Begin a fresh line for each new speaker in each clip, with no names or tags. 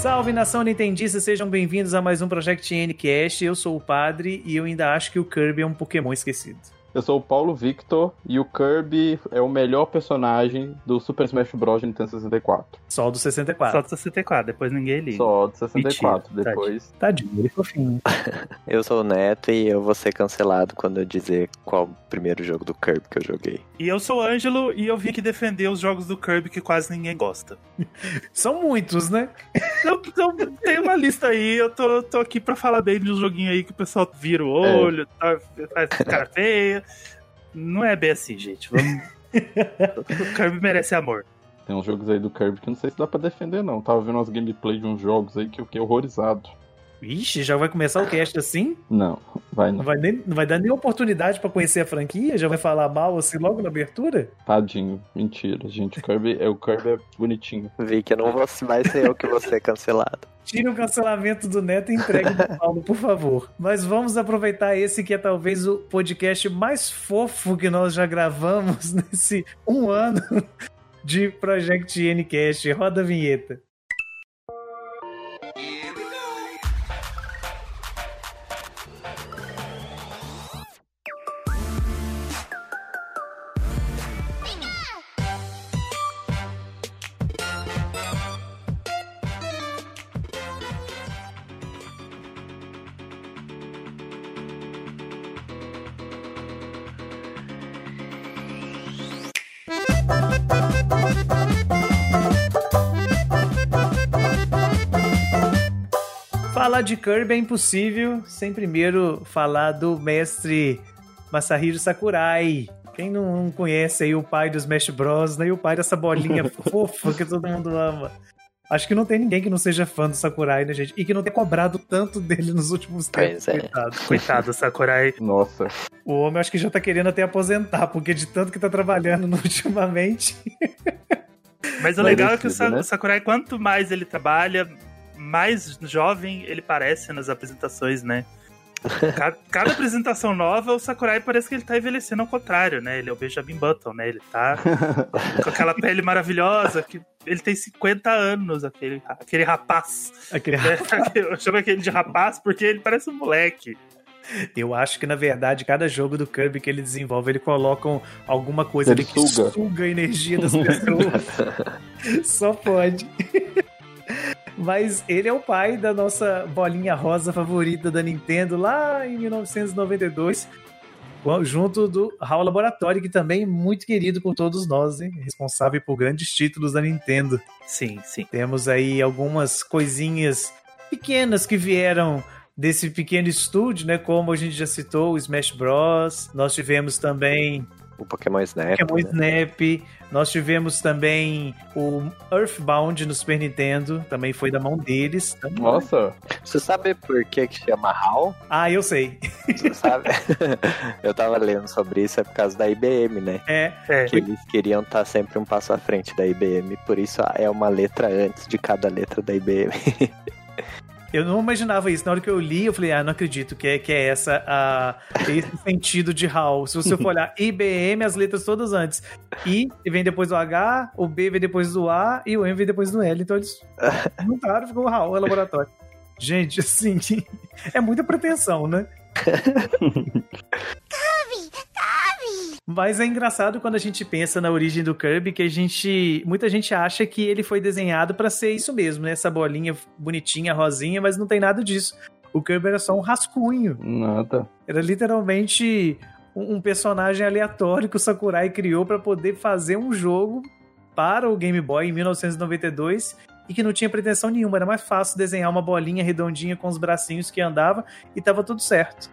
Salve nação Nintendista, sejam bem-vindos a mais um Project Ncast. Eu sou o Padre e eu ainda acho que o Kirby é um Pokémon esquecido.
Eu sou o Paulo Victor e o Kirby é o melhor personagem do Super Smash Bros. de Nintendo 64.
Só do 64.
Só do 64, depois ninguém liga.
Só do 64, Mentira, depois.
Tadinho, ele fofinho.
eu sou o Neto e eu vou ser cancelado quando eu dizer qual o primeiro jogo do Kirby que eu joguei.
E eu sou o Ângelo e eu vim aqui defender os jogos do Kirby que quase ninguém gosta.
São muitos, né?
Eu, eu, tem uma lista aí, eu tô, tô aqui pra falar bem de um joguinho aí que o pessoal vira o é. olho, é. tá, faz cara feia. Não é bem assim, gente. Vamos... o Kirby merece amor.
Tem uns jogos aí do Kirby que não sei se dá pra defender, não. Tava vendo umas gameplay de uns jogos aí que eu fiquei horrorizado.
Vixe, já vai começar o cast assim?
Não, vai não.
Não vai, nem, não vai dar nem oportunidade para conhecer a franquia? Já vai falar mal assim logo na abertura?
Tadinho, mentira, gente. O Kirby, é, o Kirby é bonitinho.
Vi que eu não vou mais ser eu que vou ser cancelado.
Tire o cancelamento do Neto e entregue pro Paulo, por favor. Mas vamos aproveitar esse que é talvez o podcast mais fofo que nós já gravamos nesse um ano de Project Ncast. Roda a vinheta. Falar de Kirby é impossível sem primeiro falar do mestre Masahiro Sakurai. Quem não conhece aí o pai dos Smash Bros, né? E o pai dessa bolinha fofa que todo mundo ama. Acho que não tem ninguém que não seja fã do Sakurai, né, gente? E que não tenha cobrado tanto dele nos últimos tempos.
É. Coitado. Coitado, Sakurai.
Nossa.
O homem acho que já tá querendo até aposentar, porque de tanto que tá trabalhando ultimamente.
Mas o legal é que o né? Sakurai, quanto mais ele trabalha, mais jovem ele parece nas apresentações, né? Cada, cada, apresentação nova, o Sakurai parece que ele tá envelhecendo ao contrário, né? Ele é o Benjamin Button, né? Ele tá com aquela pele maravilhosa, que ele tem 50 anos, aquele, aquele rapaz. Aquele né? rapaz. Eu chamo aquele de rapaz porque ele parece um moleque.
Eu acho que, na verdade, cada jogo do Kirby que ele desenvolve, ele coloca alguma coisa ele ali que suga. suga a energia das pessoas. Só pode. Mas ele é o pai da nossa bolinha rosa favorita da Nintendo lá em 1992 junto do HAL Laboratório, que também é muito querido por todos nós, hein? responsável por grandes títulos da Nintendo.
Sim, sim.
Temos aí algumas coisinhas pequenas que vieram desse pequeno estúdio, né? Como a gente já citou, o Smash Bros. Nós tivemos também
o Pokémon Snap.
Pokémon né? Snap. Nós tivemos também o Earthbound no Super Nintendo, também foi da mão deles.
Também. Nossa!
Você sabe por que que chama HAL?
Ah, eu sei.
Você sabe? eu tava lendo sobre isso, é por causa da IBM, né?
É.
é. Que eles queriam estar sempre um passo à frente da IBM, por isso é uma letra antes de cada letra da IBM.
Eu não imaginava isso. Na hora que eu li, eu falei, ah, não acredito que é, que é essa a, esse sentido de HAL. Se você for olhar IBM, as letras todas antes. I vem depois do H, o B vem depois do A e o M vem depois do L. Então eles juntaram, ficou HAL, é laboratório. Gente, assim, é muita pretensão, né? Mas é engraçado quando a gente pensa na origem do Kirby que a gente, muita gente acha que ele foi desenhado para ser isso mesmo, né? Essa bolinha bonitinha, rosinha, mas não tem nada disso. O Kirby era só um rascunho.
Nada.
Era literalmente um personagem aleatório que o Sakurai criou para poder fazer um jogo para o Game Boy em 1992 e que não tinha pretensão nenhuma. Era mais fácil desenhar uma bolinha redondinha com os bracinhos que andava e tava tudo certo.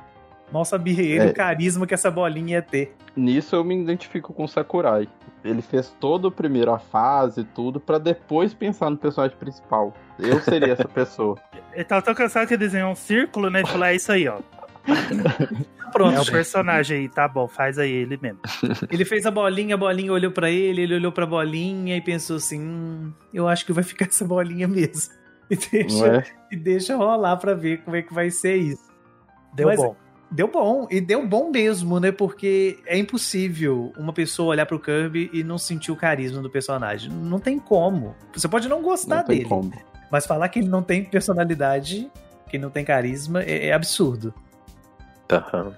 Mal sabia ele é. o carisma que essa bolinha ia ter.
Nisso eu me identifico com o Sakurai. Ele fez toda a primeira fase, tudo, para depois pensar no personagem principal. Eu seria essa pessoa.
Ele tava tão cansado que desenhou um círculo, né? De falar, é isso aí, ó. Pronto. É o personagem aí, tá bom, faz aí ele mesmo.
Ele fez a bolinha, a bolinha olhou para ele, ele olhou pra bolinha e pensou assim: hum, eu acho que vai ficar essa bolinha mesmo. E deixa, é? e deixa rolar pra ver como é que vai ser isso.
Deu Mas, bom.
Deu bom, e deu bom mesmo, né? Porque é impossível uma pessoa olhar pro Kirby e não sentir o carisma do personagem. Não tem como. Você pode não gostar não dele. Como. Mas falar que ele não tem personalidade, que não tem carisma, é, é absurdo.
Uhum.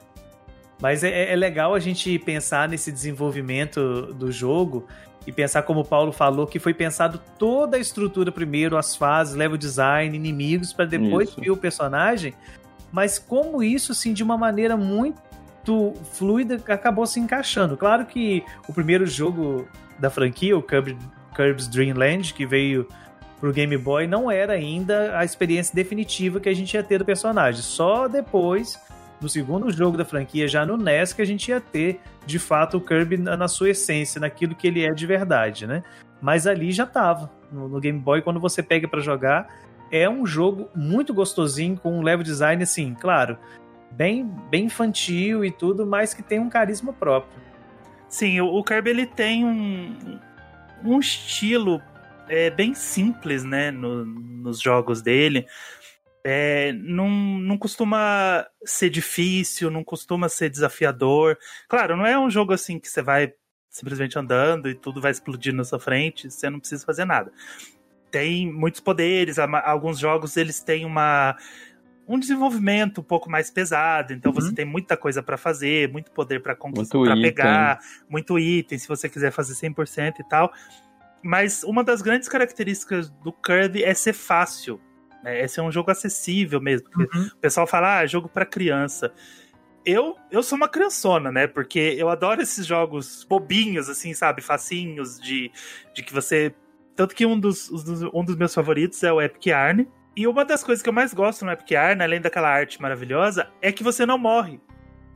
Mas é, é, legal a gente pensar nesse desenvolvimento do jogo e pensar como o Paulo falou que foi pensado toda a estrutura primeiro, as fases, level design, inimigos para depois ver o personagem, mas como isso assim de uma maneira muito fluida acabou se encaixando. Claro que o primeiro jogo da franquia, o Kirby, Kirby's Dream Land, que veio pro Game Boy, não era ainda a experiência definitiva que a gente ia ter do personagem. Só depois no segundo jogo da franquia, já no NES, que a gente ia ter, de fato, o Kirby na, na sua essência, naquilo que ele é de verdade, né? Mas ali já tava. No, no Game Boy, quando você pega para jogar, é um jogo muito gostosinho, com um level design, assim, claro, bem, bem infantil e tudo, mas que tem um carisma próprio.
Sim, o, o Kirby ele tem um, um estilo é, bem simples, né, no, nos jogos dele é, não, não costuma ser difícil, não costuma ser desafiador. Claro, não é um jogo assim que você vai simplesmente andando e tudo vai explodir na sua frente, você não precisa fazer nada. Tem muitos poderes, alguns jogos eles têm uma um desenvolvimento um pouco mais pesado, então uhum. você tem muita coisa para fazer, muito poder para conquistar, pegar, muito item, se você quiser fazer 100% e tal. Mas uma das grandes características do Kirby é ser fácil né? Esse é um jogo acessível mesmo. Uhum. O pessoal fala, ah, jogo para criança. Eu, eu sou uma criançona, né? Porque eu adoro esses jogos bobinhos, assim, sabe? Facinhos, de, de que você. Tanto que um dos, um dos meus favoritos é o Epic Arne. E uma das coisas que eu mais gosto no Epic Arne, além daquela arte maravilhosa, é que você não morre.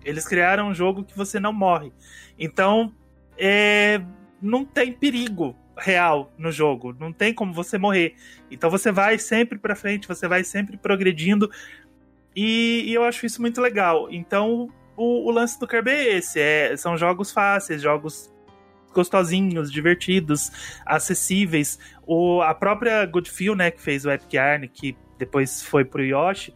Eles criaram um jogo que você não morre. Então, é, não tem perigo real no jogo. Não tem como você morrer. Então você vai sempre para frente, você vai sempre progredindo. E, e, eu acho isso muito legal. Então o, o lance do Kirby é esse: é, são jogos fáceis, jogos gostosinhos, divertidos, acessíveis. O, a própria Goodfeel, né, que fez o Epic Yarn, que depois foi pro Yoshi,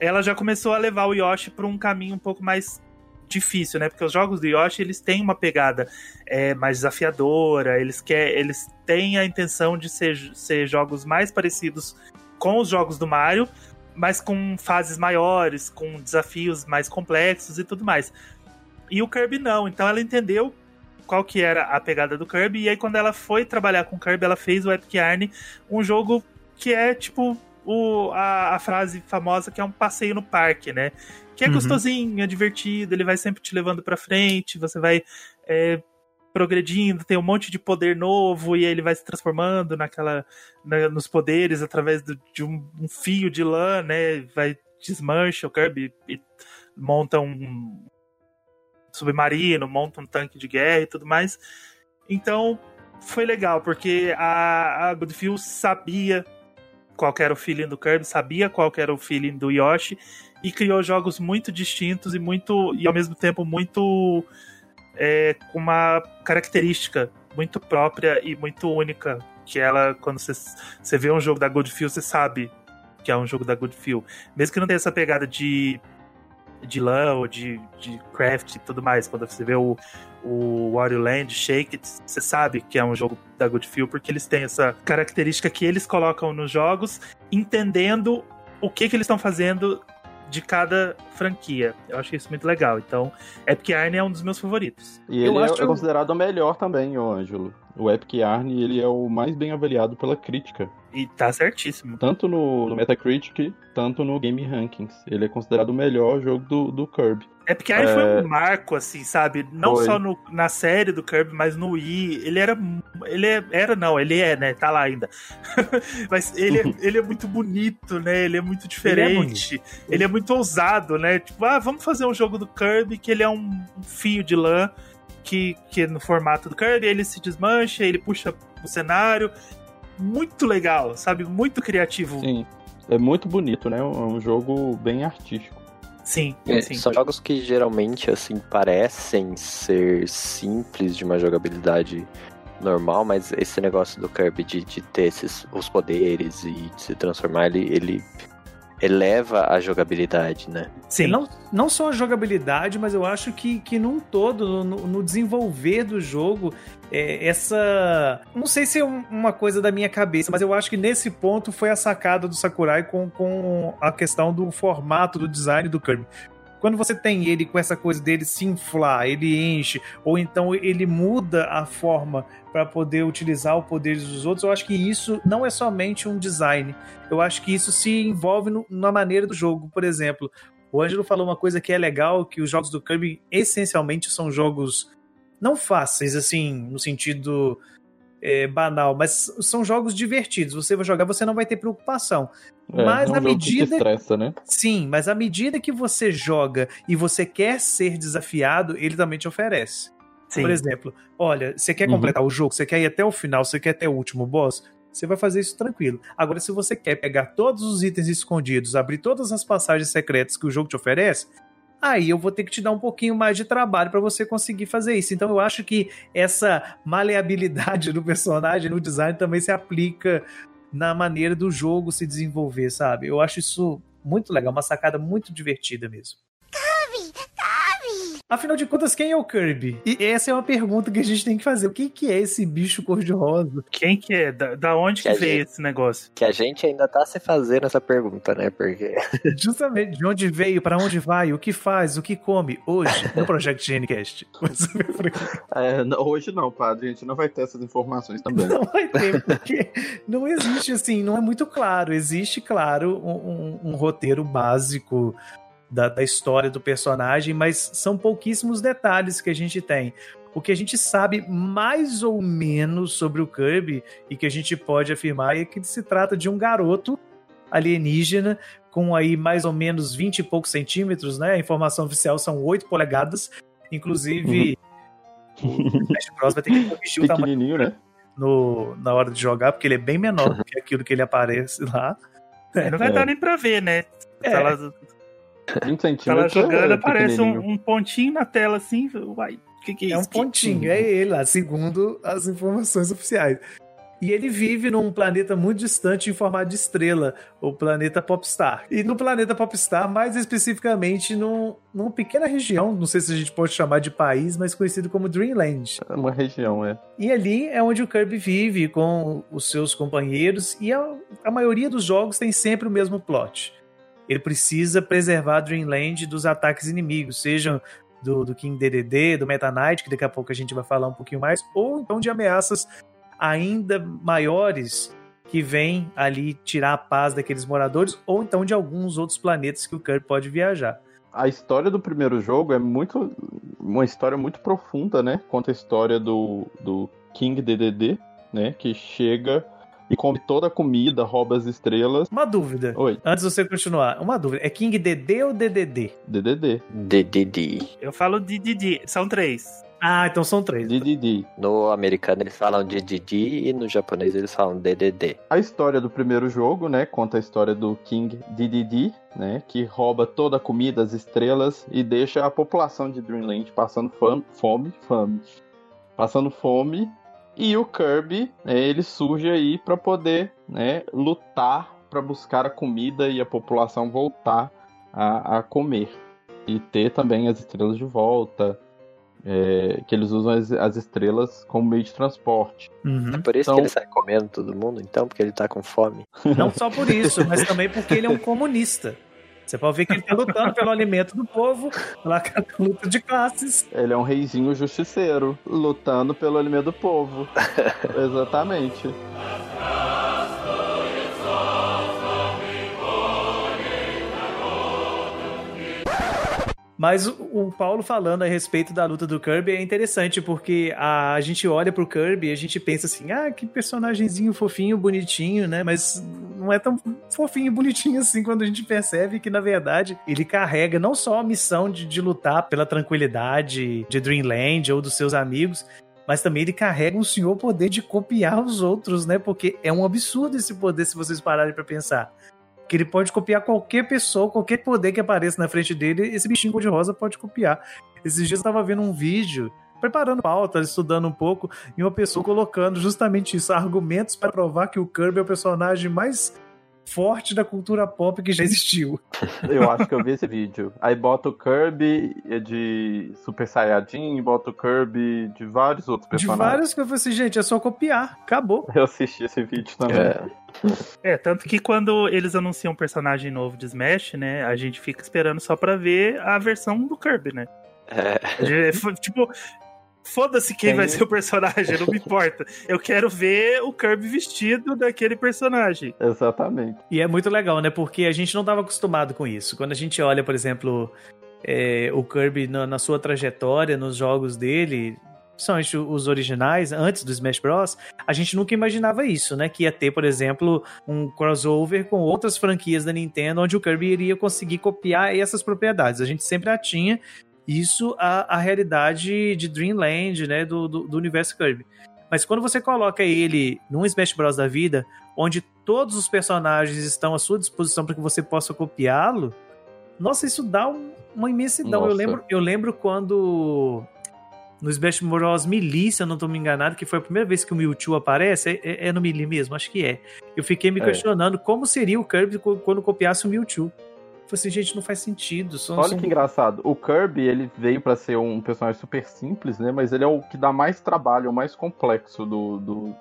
ela já começou a levar o Yoshi para um caminho um pouco mais difícil, né? Porque os jogos do Yoshi, eles têm uma pegada é, mais desafiadora, eles, quer, eles têm a intenção de ser, ser jogos mais parecidos com os jogos do Mario, mas com fases maiores, com desafios mais complexos e tudo mais. E o Kirby não, então ela entendeu qual que era a pegada do Kirby, e aí quando ela foi trabalhar com o Kirby, ela fez o Epic Yarn, um jogo que é tipo o, a, a frase famosa que é um passeio no parque, né? Que é uhum. gostosinho, é divertido, ele vai sempre te levando pra frente, você vai é, progredindo, tem um monte de poder novo, e aí ele vai se transformando naquela. Na, nos poderes através do, de um, um, fio de lã, né? Vai, desmancha o Kirby e monta um submarino, monta um tanque de guerra e tudo mais. Então, foi legal, porque a, a Goodfield sabia qual era o feeling do Kirby, sabia qual era o feeling do Yoshi, e criou jogos muito distintos e muito e ao mesmo tempo muito é, com uma característica muito própria e muito única que ela quando você, você vê um jogo da Goodfield você sabe que é um jogo da Goodfield. Mesmo que não tenha essa pegada de de LAN ou de, de craft e tudo mais quando você vê o, o Wario Land, Shake It, você sabe que é um jogo da Goodfield porque eles têm essa característica que eles colocam nos jogos entendendo o que, que eles estão fazendo de cada franquia. Eu acho isso muito legal. Então, Epic Yarn é um dos meus favoritos.
E ele é, acho... é, considerado o melhor também, ô Ângelo. O Epic Yarn, ele é o mais bem avaliado pela crítica.
E tá certíssimo.
Tanto no, no Metacritic, tanto no Game Rankings. Ele é considerado o melhor jogo do, do Kirby.
Epic Yarn é... foi um marco, assim, sabe? Não foi. só no, na série do Kirby, mas no Wii. Ele era. Ele é, era, não, ele é, né? Tá lá ainda. mas ele é, ele é muito bonito, né? Ele é muito diferente. Ele é, ele é muito ousado, né? Tipo, ah, vamos fazer um jogo do Kirby que ele é um, um fio de lã que, que no formato do Kirby ele se desmancha, ele puxa o cenário. Muito legal, sabe? Muito criativo.
Sim. É muito bonito, né? É um jogo bem artístico.
Sim, é, sim.
São jogos que geralmente, assim, parecem ser simples de uma jogabilidade normal, mas esse negócio do Kirby de, de ter esses, os poderes e de se transformar, ele, ele eleva a jogabilidade, né?
Sim. Não, não só a jogabilidade, mas eu acho que, que num todo, no, no desenvolver do jogo, é, essa. Não sei se é uma coisa da minha cabeça, mas eu acho que nesse ponto foi a sacada do Sakurai com, com a questão do formato do design do Kirby. Quando você tem ele com essa coisa dele se inflar, ele enche, ou então ele muda a forma para poder utilizar o poder dos outros, eu acho que isso não é somente um design. Eu acho que isso se envolve no, na maneira do jogo. Por exemplo, o Ângelo falou uma coisa que é legal, que os jogos do Kirby essencialmente são jogos não fáceis, assim, no sentido é, banal, mas são jogos divertidos. Você vai jogar, você não vai ter preocupação. É, mas é um medida.
Estressa, né?
Sim, mas à medida que você joga e você quer ser desafiado, ele também te oferece. Sim. Por exemplo, olha, você quer uhum. completar uhum. o jogo, você quer ir até o final, você quer até o último boss, você vai fazer isso tranquilo. Agora, se você quer pegar todos os itens escondidos, abrir todas as passagens secretas que o jogo te oferece, aí eu vou ter que te dar um pouquinho mais de trabalho para você conseguir fazer isso. Então eu acho que essa maleabilidade do personagem no design também se aplica na maneira do jogo se desenvolver, sabe? Eu acho isso muito legal, uma sacada muito divertida mesmo. Afinal de contas, quem é o Kirby? E essa é uma pergunta que a gente tem que fazer. O que, que é esse bicho cor-de-rosa?
Quem que é? Da, da onde que, que veio gente, esse negócio?
Que a gente ainda tá se fazendo essa pergunta, né? Porque.
Justamente, de onde veio, para onde vai, o que faz, o que come, hoje, no Project Gencast.
é, hoje não, padre. A gente não vai ter essas informações também.
Não vai ter, porque não existe assim, não é muito claro. Existe, claro, um, um, um roteiro básico da, da história do personagem, mas são pouquíssimos detalhes que a gente tem. O que a gente sabe mais ou menos sobre o Kirby e que a gente pode afirmar é que se trata de um garoto alienígena com aí mais ou menos 20 e poucos centímetros, né? A informação oficial são 8 polegadas. Inclusive, uhum. o Smash Bros vai ter que corrigir o tamanho
né?
no, na hora de jogar, porque ele é bem menor do que aquilo que ele aparece lá.
É, não vai é. dar nem pra ver, né?
É. Ela
20 centímetros.
Ela jogando, é aparece um, um, pontinho na tela assim. Uai, o que, que é,
é isso? É um pontinho, é ele lá, segundo as informações oficiais. E ele vive num planeta muito distante em formato de estrela, o planeta Popstar. E no planeta Popstar, mais especificamente num, numa pequena região, não sei se a gente pode chamar de país, mas conhecido como Dreamland.
É uma região, é.
E ali é onde o Kirby vive com os seus companheiros, e a, a maioria dos jogos tem sempre o mesmo plot ele precisa preservar Dreamland dos ataques inimigos, sejam do, do King DDD, do Meta Knight, que daqui a pouco a gente vai falar um pouquinho mais, ou então de ameaças ainda maiores que vêm ali tirar a paz daqueles moradores, ou então de alguns outros planetas que o Kirby pode viajar.
A história do primeiro jogo é muito uma história muito profunda, né? Conta a história do, do King DDD, né? Que chega e come toda a comida, rouba as estrelas.
Uma dúvida.
Oi.
Antes de você continuar, uma dúvida. É King DD ou DDD?
DDD.
DDD.
Eu falo DDD. São três.
Ah, então são três.
DDD.
No americano eles falam DDD e no japonês eles falam DDD.
A história do primeiro jogo, né, conta a história do King DDD, né, que rouba toda a comida, as estrelas e deixa a população de Dreamland passando fome, fome, fome. Passando fome e o Kirby, né, ele surge aí para poder né, lutar para buscar a comida e a população voltar a, a, comer. E ter também as estrelas de volta. É, que eles usam as, as, estrelas como meio de transporte.
Uhum. É por isso então... que ele sai comendo todo mundo, então? Porque ele tá com fome?
Não só por isso, mas também porque ele é um comunista. Você pode ver que ele está lutando pelo alimento do povo, pela luta de classes.
Ele é um reizinho justiceiro, lutando pelo alimento do povo. Exatamente.
Mas o, Paulo falando a respeito da luta do Kirby é interessante, porque a, a gente olha pro Kirby e a gente pensa assim, ah, que personagemzinho fofinho, bonitinho, né? Mas não é tão fofinho e bonitinho assim quando a gente percebe que, na verdade, ele carrega não só a missão de, de lutar pela tranquilidade de Dreamland ou dos seus amigos, mas também ele carrega um senhor poder de copiar os outros, né? Porque é um absurdo esse poder se vocês pararem para pensar que ele pode copiar qualquer pessoa, qualquer poder que apareça na frente dele, esse bichinho cor-de-rosa pode copiar. Esses dias eu tava vendo um vídeo, preparando pauta, estudando um pouco, e uma pessoa colocando justamente isso, argumentos para provar que o Kirby é o personagem mais forte da cultura pop que já existiu.
Eu acho que eu vi esse vídeo. Aí bota o Kirby de Super Saiyajin, bota o Kirby de vários outros personagens.
De vários que eu falei assim, gente, é só copiar, acabou.
Eu assisti esse vídeo também.
É. é, tanto que quando eles anunciam um personagem novo de Smash, né, a gente fica esperando só pra ver a versão do Kirby, né? É. Tipo, Foda-se quem Tem... vai ser o personagem, não me importa. Eu quero ver o Kirby vestido daquele personagem.
Exatamente.
E é muito legal, né? Porque a gente não estava acostumado com isso. Quando a gente olha, por exemplo, é, o Kirby na, na, sua trajetória, nos jogos dele, principalmente os originais, antes do Smash Bros., a gente nunca imaginava isso, né? Que ia ter, por exemplo, um crossover com outras franquias da Nintendo, onde o Kirby iria conseguir copiar essas propriedades. A gente sempre a tinha, isso a, a realidade de Dreamland, né, do, do, do, universo Kirby. Mas quando você coloca ele num Smash Bros. da vida, onde todos os personagens estão à sua disposição para que você possa copiá-lo, nossa, isso dá um, uma imensidão. Eu lembro, eu lembro quando no Smash Bros. Melee, se eu não estou me enganado, que foi a primeira vez que o Mewtwo aparece, é, é, é no Melee mesmo, acho que é. Eu fiquei me é. questionando como seria o Kirby quando copiasse o Mewtwo. Falei assim, gente, não faz sentido.
São, Olha são... que engraçado. O Kirby, ele veio para ser um personagem super simples, né? Mas ele é o que dá mais trabalho, o mais complexo do, do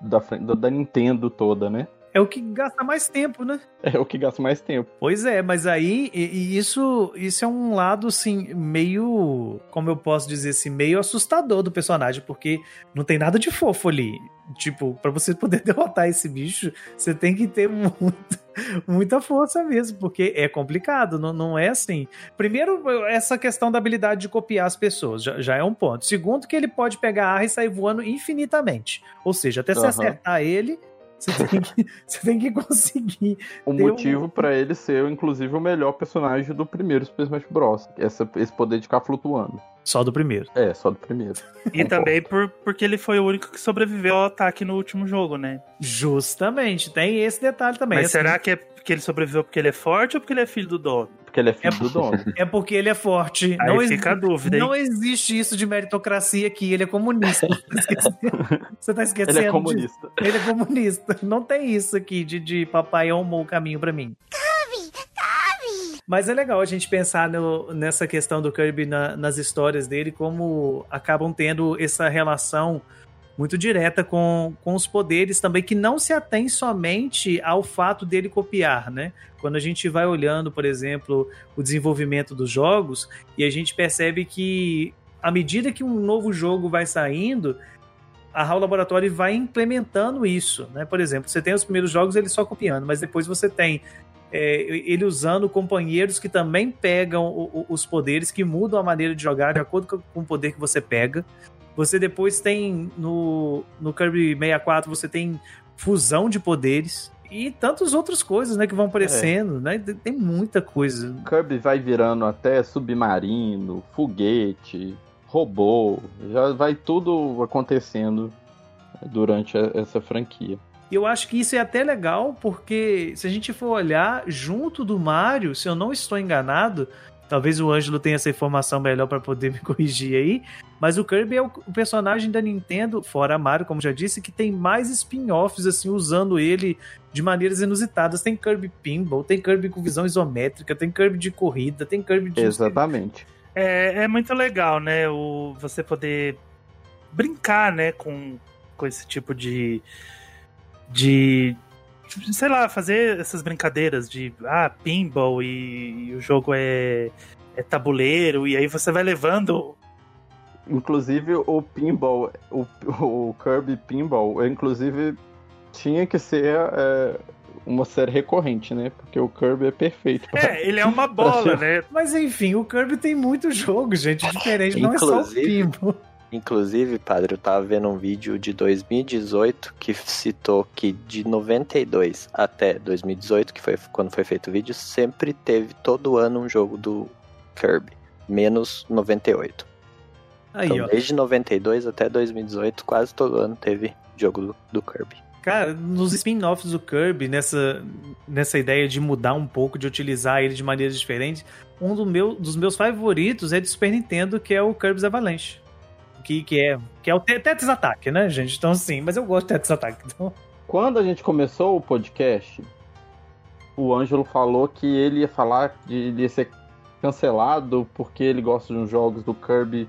da, da Nintendo toda, né?
É o que gasta mais tempo, né?
É o que gasta mais tempo.
Pois é, mas aí e, e isso, isso é um lado assim meio, como eu posso dizer assim, meio assustador do personagem, porque não tem nada de fofo ali. Tipo, para você poder derrotar esse bicho, você tem que ter muita, muita força mesmo, porque é complicado, não, não é assim. Primeiro, essa questão da habilidade de copiar as pessoas, já, já é um ponto. Segundo, que ele pode pegar a arra e sair voando infinitamente. Ou seja, até uhum. se acertar ele, você tem que, você tem que conseguir.
O motivo um... para ele ser, inclusive, o melhor personagem do primeiro Super Smash Bros. Essa, esse poder de ficar flutuando.
Só do primeiro.
É, só do primeiro.
E também por, porque ele foi o único que sobreviveu ao ataque no último jogo, né?
Justamente, tem esse detalhe também.
Mas será que é porque ele sobreviveu porque ele é forte ou porque ele é filho do dono?
Porque ele é filho é, do dono.
É porque ele é forte.
Aí não fica a dúvida.
Não existe isso de meritocracia aqui. Ele é comunista. Você tá esquecendo?
Ele é comunista.
De... Ele é comunista. Não tem isso aqui de, de papai amou o caminho para mim. Mas é legal a gente pensar no, nessa questão do Kirby na, nas histórias dele, como acabam tendo essa relação muito direta com, com os poderes também, que não se atém somente ao fato dele copiar, né? Quando a gente vai olhando, por exemplo, o desenvolvimento dos jogos, e a gente percebe que à medida que um novo jogo vai saindo, a HAL Laboratory vai implementando isso, né? Por exemplo, você tem os primeiros jogos ele só copiando, mas depois você tem é, ele usando companheiros que também pegam o, o, os poderes, que mudam a maneira de jogar de acordo com o poder que você pega. Você depois tem no, no Kirby 64, você tem fusão de poderes e tantas outras coisas, né, que vão aparecendo, é. né? Tem muita coisa.
Kirby vai virando até submarino, foguete, robô, já vai tudo acontecendo durante essa franquia.
E eu acho que isso é até legal, porque se a gente for olhar, junto do Mario, se eu não estou enganado, talvez o Ângelo tenha essa informação melhor para poder me corrigir aí, mas o Kirby é o personagem da Nintendo, fora Mario, como já disse, que tem mais spin-offs, assim, usando ele de maneiras inusitadas. Tem Kirby Pinball, tem Kirby com visão isométrica, tem Kirby de corrida, tem Kirby de...
Exatamente.
É, é muito legal, né, o, você poder brincar, né, com, com esse tipo de de sei lá, fazer essas brincadeiras de ah, pinball e, e o jogo é, é tabuleiro, e aí você vai levando.
Inclusive o pinball, o, o Kirby Pinball, inclusive tinha que ser é, uma série recorrente, né? Porque o Kirby é perfeito.
Pra, é, ele é uma bola, né?
Mas enfim, o Kirby tem muitos jogos, gente, diferente, não é só o pinball.
Inclusive, padre, eu tava vendo um vídeo de 2018 que citou que de 92 até 2018, que foi quando foi feito o vídeo, sempre teve todo ano um jogo do Kirby, menos 98. Aí, então, ó. desde 92 até 2018, quase todo ano teve jogo do, do Kirby.
Cara, nos spin-offs do Kirby, nessa, nessa ideia de mudar um pouco, de utilizar ele de maneiras diferentes, um do meu, dos meus favoritos é de Super Nintendo, que é o Kirby's Avalanche que, que é que é o Tetris Attack, né, gente? Então, sim, mas eu gosto de Tetris Attack. Então...
Quando a gente começou o podcast, o Ângelo falou que ele ia falar de ele ia ser cancelado porque ele gosta de uns jogos do Kirby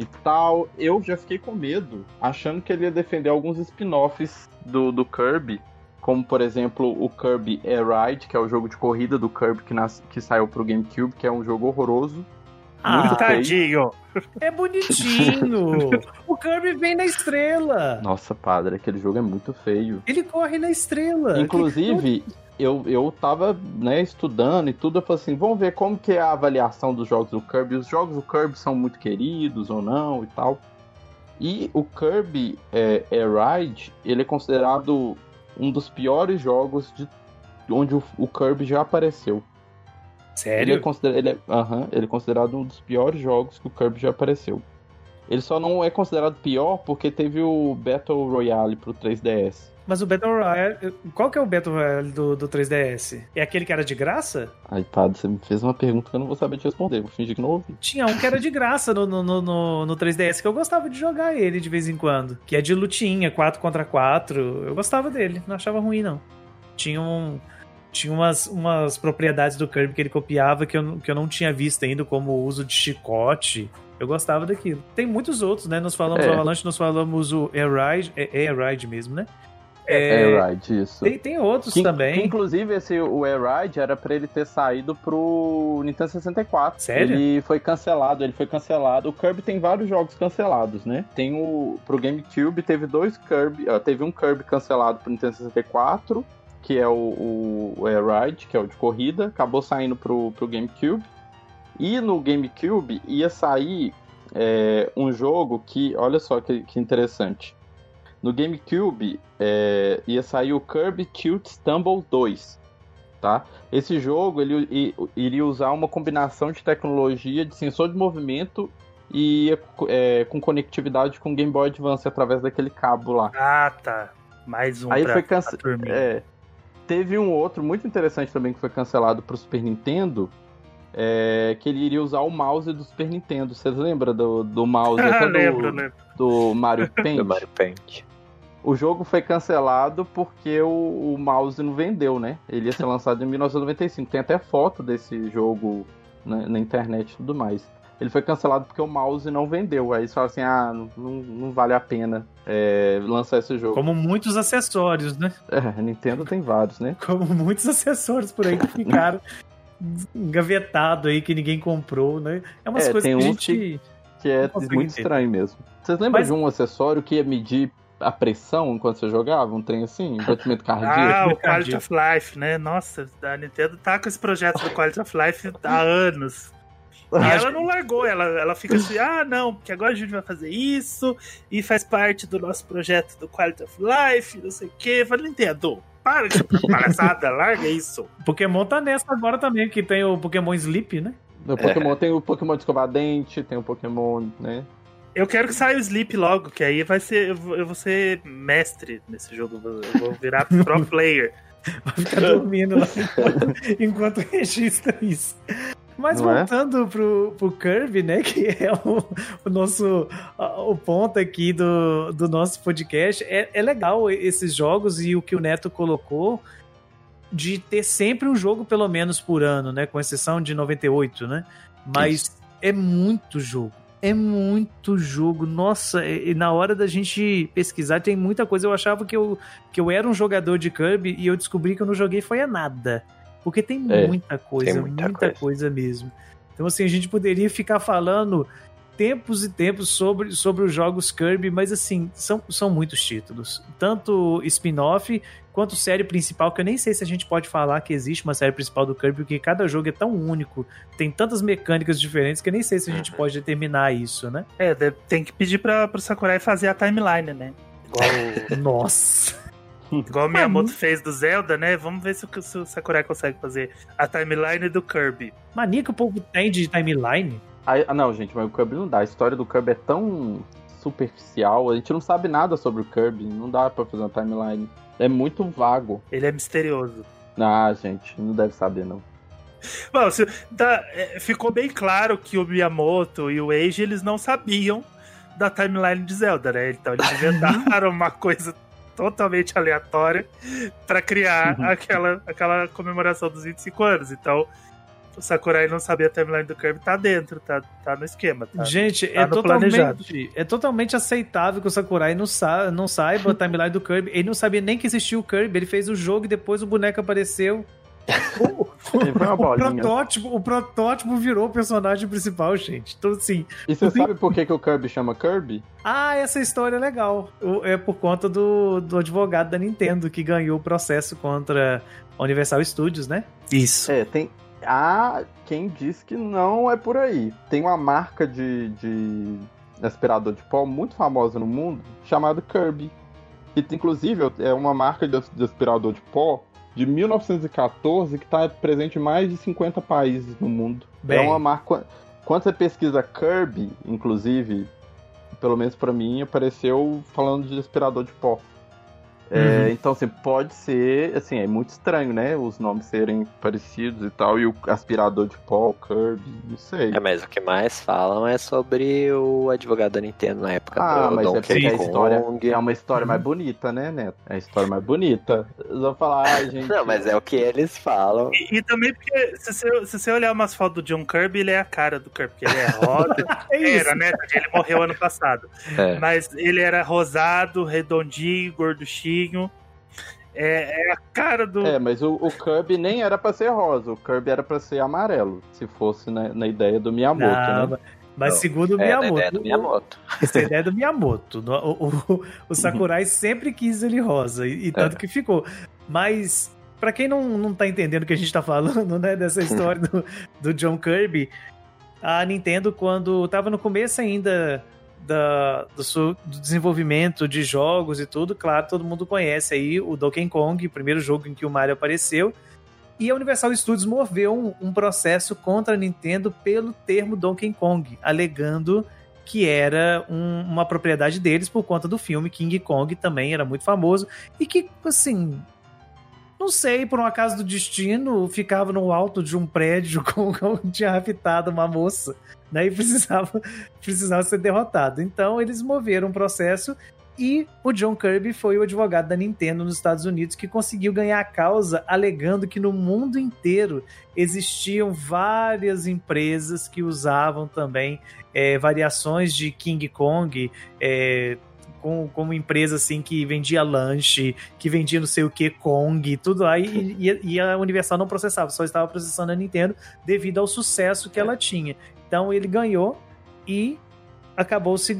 e tal. Eu já fiquei com medo, achando que ele ia defender alguns spin-offs do, do Kirby, como por exemplo o Kirby Air Ride, que é o jogo de corrida do Kirby que, nas, que saiu pro GameCube, que é um jogo horroroso.
Ah, tadinho. É bonitinho. o Kirby vem na estrela.
Nossa, padre, aquele jogo é muito feio.
Ele corre na estrela.
Inclusive, eu, eu tava né, estudando e tudo, eu falei assim, vamos ver como que é a avaliação dos jogos do Kirby. Os jogos do Kirby são muito queridos ou não e tal. E o Kirby é, Air Ride, ele é considerado um dos piores jogos de onde o, o Kirby já apareceu.
Sério?
Ele é, consider, ele, é, uh -huh, ele é considerado um dos piores jogos que o Kirby já apareceu. Ele só não é considerado pior porque teve o Battle Royale pro 3DS.
Mas o Battle Royale. Qual que é o Battle Royale do, do 3DS? É aquele que era de graça?
Ai, padre, você me fez uma pergunta que eu não vou saber te responder. Vou fingir que não ouvi.
Tinha um que era de graça no, no, no, no 3DS, que eu gostava de jogar ele de vez em quando. Que é de lutinha, 4 contra 4. Eu gostava dele, não achava ruim, não. Tinha um tinha umas, umas propriedades do Kirby que ele copiava que eu, que eu não tinha visto ainda, como o uso de chicote. Eu gostava daquilo. Tem muitos outros, né? Nós falamos é. o Avalanche, nós falamos o Air Ride, é Air Ride mesmo, né?
É, Air Ride, isso.
Tem, tem outros
que,
também.
Que, inclusive, esse, o Air Ride era pra ele ter saído pro Nintendo 64.
Sério?
Ele foi cancelado, ele foi cancelado. O Kirby tem vários jogos cancelados, né? Tem o. Pro GameCube teve dois Kirby. Teve um Kirby cancelado pro Nintendo 64, que é o, o, o Air Ride, que é o de corrida. Acabou saindo pro, pro GameCube. E no GameCube ia sair é, um jogo que, olha só que, que interessante. No GameCube é, ia sair o Kirby Tilt Tumble 2. Tá? Esse jogo ele iria usar uma combinação de tecnologia de sensor de movimento e é, com conectividade com Game Boy Advance através daquele cabo lá.
Ah, tá. Mais um
Aí pra, foi cance... é, Teve um outro muito interessante também que foi cancelado pro Super Nintendo, é, que ele iria usar o mouse do Super Nintendo. Vocês lembram do, do mouse
até do, lembro, lembro.
do Mario Paint?
do Mario Paint.
O jogo foi cancelado porque o, o, mouse não vendeu, né? Ele ia ser lançado em 1995. Tem até foto desse jogo na, na, internet e tudo mais. Ele foi cancelado porque o mouse não vendeu. Aí eles falaram assim: ah, não, não vale a pena é, lançar esse jogo.
Como muitos acessórios, né?
É, a Nintendo tem vários, né?
Como muitos acessórios por aí que ficaram engavetados aí, que ninguém comprou, né? É umas é, coisas que a gente. Que,
que é muito entender. estranho mesmo. Vocês lembram Mas... de um acessório que ia medir a pressão enquanto você jogava? Um trem assim? Um batimento cardíaco?
Ah, o Quality of Life, né? Nossa, a Nintendo tá com esse projeto do Quality of Life há anos. E ela não largou, ela, ela fica assim, ah, não, porque agora a gente vai fazer isso, e faz parte do nosso projeto do Quality of Life, não sei o quê. Eu falei, Nintendo, para de palhaçada, larga isso.
Pokémon tá nessa agora também, que tem o Pokémon Sleep, né?
No Pokémon é. tem o Pokémon de escovar dente, tem o Pokémon, né?
Eu quero que saia o Sleep logo, que aí vai ser. Eu vou, eu vou ser mestre nesse jogo. Eu vou virar pro player.
Vai ficar dormindo lá enquanto, enquanto registra isso. Mas Não é? voltando é? pro, pro Kirby, né? Que é o, o nosso o ponto aqui do, do nosso podcast. É, é legal esses jogos e o que o Neto colocou de ter sempre um jogo, pelo menos, por ano, né? Com exceção de 98, né? Mas Isso. é muito jogo é muito jogo. Nossa, e, na hora da gente pesquisar, tem muita coisa. Eu achava que eu, que eu era um jogador de Kirby e eu descobri que eu não joguei foi a nada. Porque tem é, muita coisa, tem muita, muita coisa. coisa mesmo. Então, assim, a gente poderia ficar falando tempos e tempos sobre, sobre os jogos Kirby, mas assim, são, são muitos títulos. Tanto spin-off quanto série principal, que eu nem sei se a gente pode falar que existe uma série principal do Kirby, porque cada jogo é tão único, tem tantas mecânicas diferentes que eu nem sei se a gente uhum. pode determinar isso, né?
É, tem que pedir pra, pro Sakurai fazer a timeline, né?
Igual... Nossa!
Igual o Miyamoto fez do Zelda, né? Vamos ver se o, se o Sakurai consegue fazer a timeline do Kirby.
Mania que o povo tem de timeline?
Ah, não, gente, mas o Kirby não dá. A história do Kirby é tão superficial, a gente não sabe nada sobre o Kirby, não dá pra fazer uma timeline. É muito vago.
Ele é misterioso.
Ah, gente, não deve saber, não.
Bom, se, tá, é, ficou bem claro que o Miyamoto e o Eiji, eles não sabiam da timeline de Zelda, né? Então eles inventaram uma coisa totalmente aleatória para criar aquela, aquela comemoração dos 25 anos. Então, o Sakurai não sabia a timeline do Kirby, tá dentro, tá, tá no esquema. Tá,
Gente, tá é, totalmente, é totalmente aceitável que o Sakurai não, sa não saiba a timeline do Kirby. Ele não sabia nem que existia o Kirby, ele fez o jogo e depois o boneco apareceu. O, o, protótipo, o protótipo virou o personagem principal, gente. Então, assim.
E você sabe por que, que o Kirby chama Kirby?
Ah, essa história é legal. É por conta do, do advogado da Nintendo que ganhou o processo contra a Universal Studios, né?
Isso. É, tem, há quem diz que não é por aí. Tem uma marca de, de aspirador de pó muito famosa no mundo chamada Kirby. Que inclusive é uma marca de, de aspirador de pó de 1914 que está presente em mais de 50 países no mundo. É Bem. É uma marca. Quando você pesquisa Kirby, inclusive, pelo menos para mim, apareceu falando de aspirador de pó. É, uhum. então, assim, pode ser, assim, é muito estranho, né? Os nomes serem parecidos e tal, e o aspirador de pó, Kirby, não sei.
É, mas o que mais falam é sobre o advogado da Nintendo na época
ah, do mas é Donkey é a história é uma história mais bonita, né, Neto? É a história mais bonita. Eles vão falar, ah, gente...
Não, mas é o que eles falam.
E, e também porque, se você, se você olhar umas fotos do John Kirby, ele é a cara do Kirby, porque ele é rosa. é era, né? Ele morreu ano passado. É. Mas ele era rosado, redondinho, gorduchinho, é, é, a cara do.
É, mas o, o Kirby nem era para ser rosa, o Kirby era para ser amarelo, se fosse na, na ideia do Miyamoto, Não, né?
Mas segundo o
é,
Miyamoto.
Ideia do Miyamoto.
Essa é a ideia do Miyamoto. O, o, o Sakurai sempre quis ele rosa, e, e tanto é. que ficou. Mas, para quem não, não tá entendendo o que a gente tá falando, né, dessa história do, do John Kirby, a Nintendo, quando tava no começo ainda da, do, do, desenvolvimento de jogos e tudo, claro, todo mundo conhece aí o Donkey Kong, o primeiro jogo em que o Mario apareceu. E a Universal Studios moveu um, um processo contra a Nintendo pelo termo Donkey Kong, alegando que era um, uma propriedade deles por conta do filme King Kong, também era muito famoso, e que, assim, não sei, por um acaso do destino, ficava no alto de um prédio com, tinha raptado uma moça né? E precisava, precisava ser derrotado. Então eles moveram um processo e o John Kirby foi o advogado da Nintendo nos Estados Unidos que conseguiu ganhar a causa, alegando que no mundo inteiro existiam várias empresas que usavam também é, variações de King Kong. É, com, como empresa assim que vendia lanche, que vendia não sei o que, Kong, tudo lá, e, e, e, a Universal não processava, só estava processando a Nintendo devido ao sucesso que ela tinha. Então ele ganhou e acabou se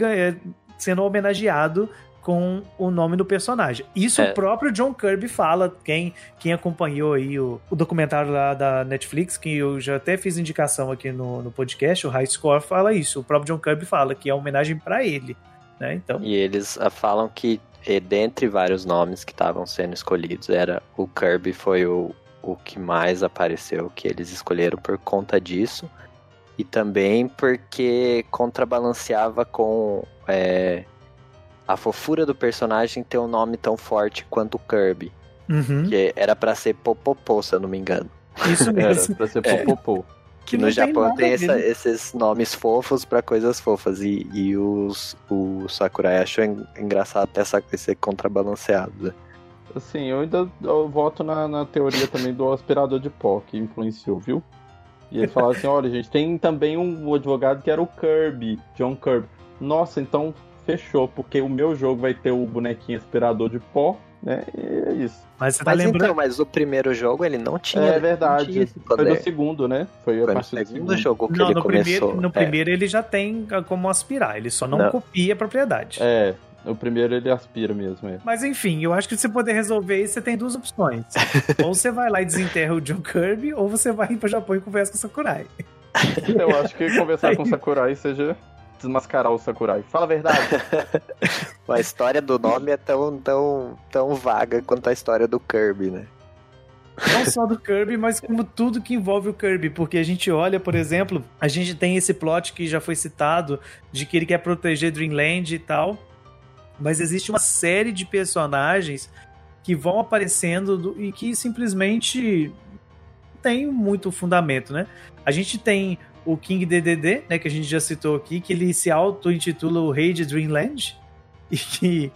sendo homenageado com o nome do personagem. Isso é. o próprio John Kirby fala, quem, quem acompanhou aí o, o, documentário lá da Netflix, que eu já até fiz indicação aqui no, no podcast, o High Score fala isso. O próprio John Kirby fala que é homenagem para ele, né? Então.
E eles uh, falam que dentre vários nomes que estavam sendo escolhidos, era o Kirby foi o, o que mais apareceu, que eles escolheram por conta disso e também porque contrabalanceava com é, a fofura do personagem ter um nome tão forte quanto o Kirby. Uhum. Que era para ser Popopô, se eu não me engano.
Isso mesmo.
era pra ser. Popopô.
É. Que, no Japão tem, essa, esses nomes fofos para coisas fofas. E, e os, o Sakurai achou engraçado essa, esse contrabalanceado. Né?
Assim, eu ainda eu voto na, na teoria também do aspirador de pó que influenciou, viu? E ele falava assim: olha, gente, tem também um advogado que era o Kirby, John Kirby. Nossa, então fechou, porque o meu jogo vai ter o bonequinho aspirador de pó, né? E é isso.
Mas você tá mas lembrando? Então, mas o primeiro jogo ele não tinha. É
verdade. Foi no segundo, né?
Foi, Foi no segundo jogo que não, ele
no
começou.
Primeiro, no é. primeiro ele já tem como aspirar, ele só não, não. copia a propriedade.
É, o primeiro ele aspira mesmo. É.
Mas enfim, eu acho que você poder resolver isso, você tem duas opções. ou você vai lá e desenterra o John Kirby, ou você vai para o Japão e conversa com o Sakurai.
Eu acho que conversar com o Sakurai seja desmascarar o Sakurai. Fala a verdade.
a história do nome é tão, tão, tão vaga quanto a história do Kirby, né?
Não só do Kirby, mas como tudo que envolve o Kirby, porque a gente olha, por exemplo, a gente tem esse plot que já foi citado de que ele quer proteger Dreamland e tal mas existe uma série de personagens que vão aparecendo do, e que simplesmente tem muito fundamento, né? A gente tem o King DDD, né, que a gente já citou aqui, que ele se auto-intitula o Rei de Dreamland e que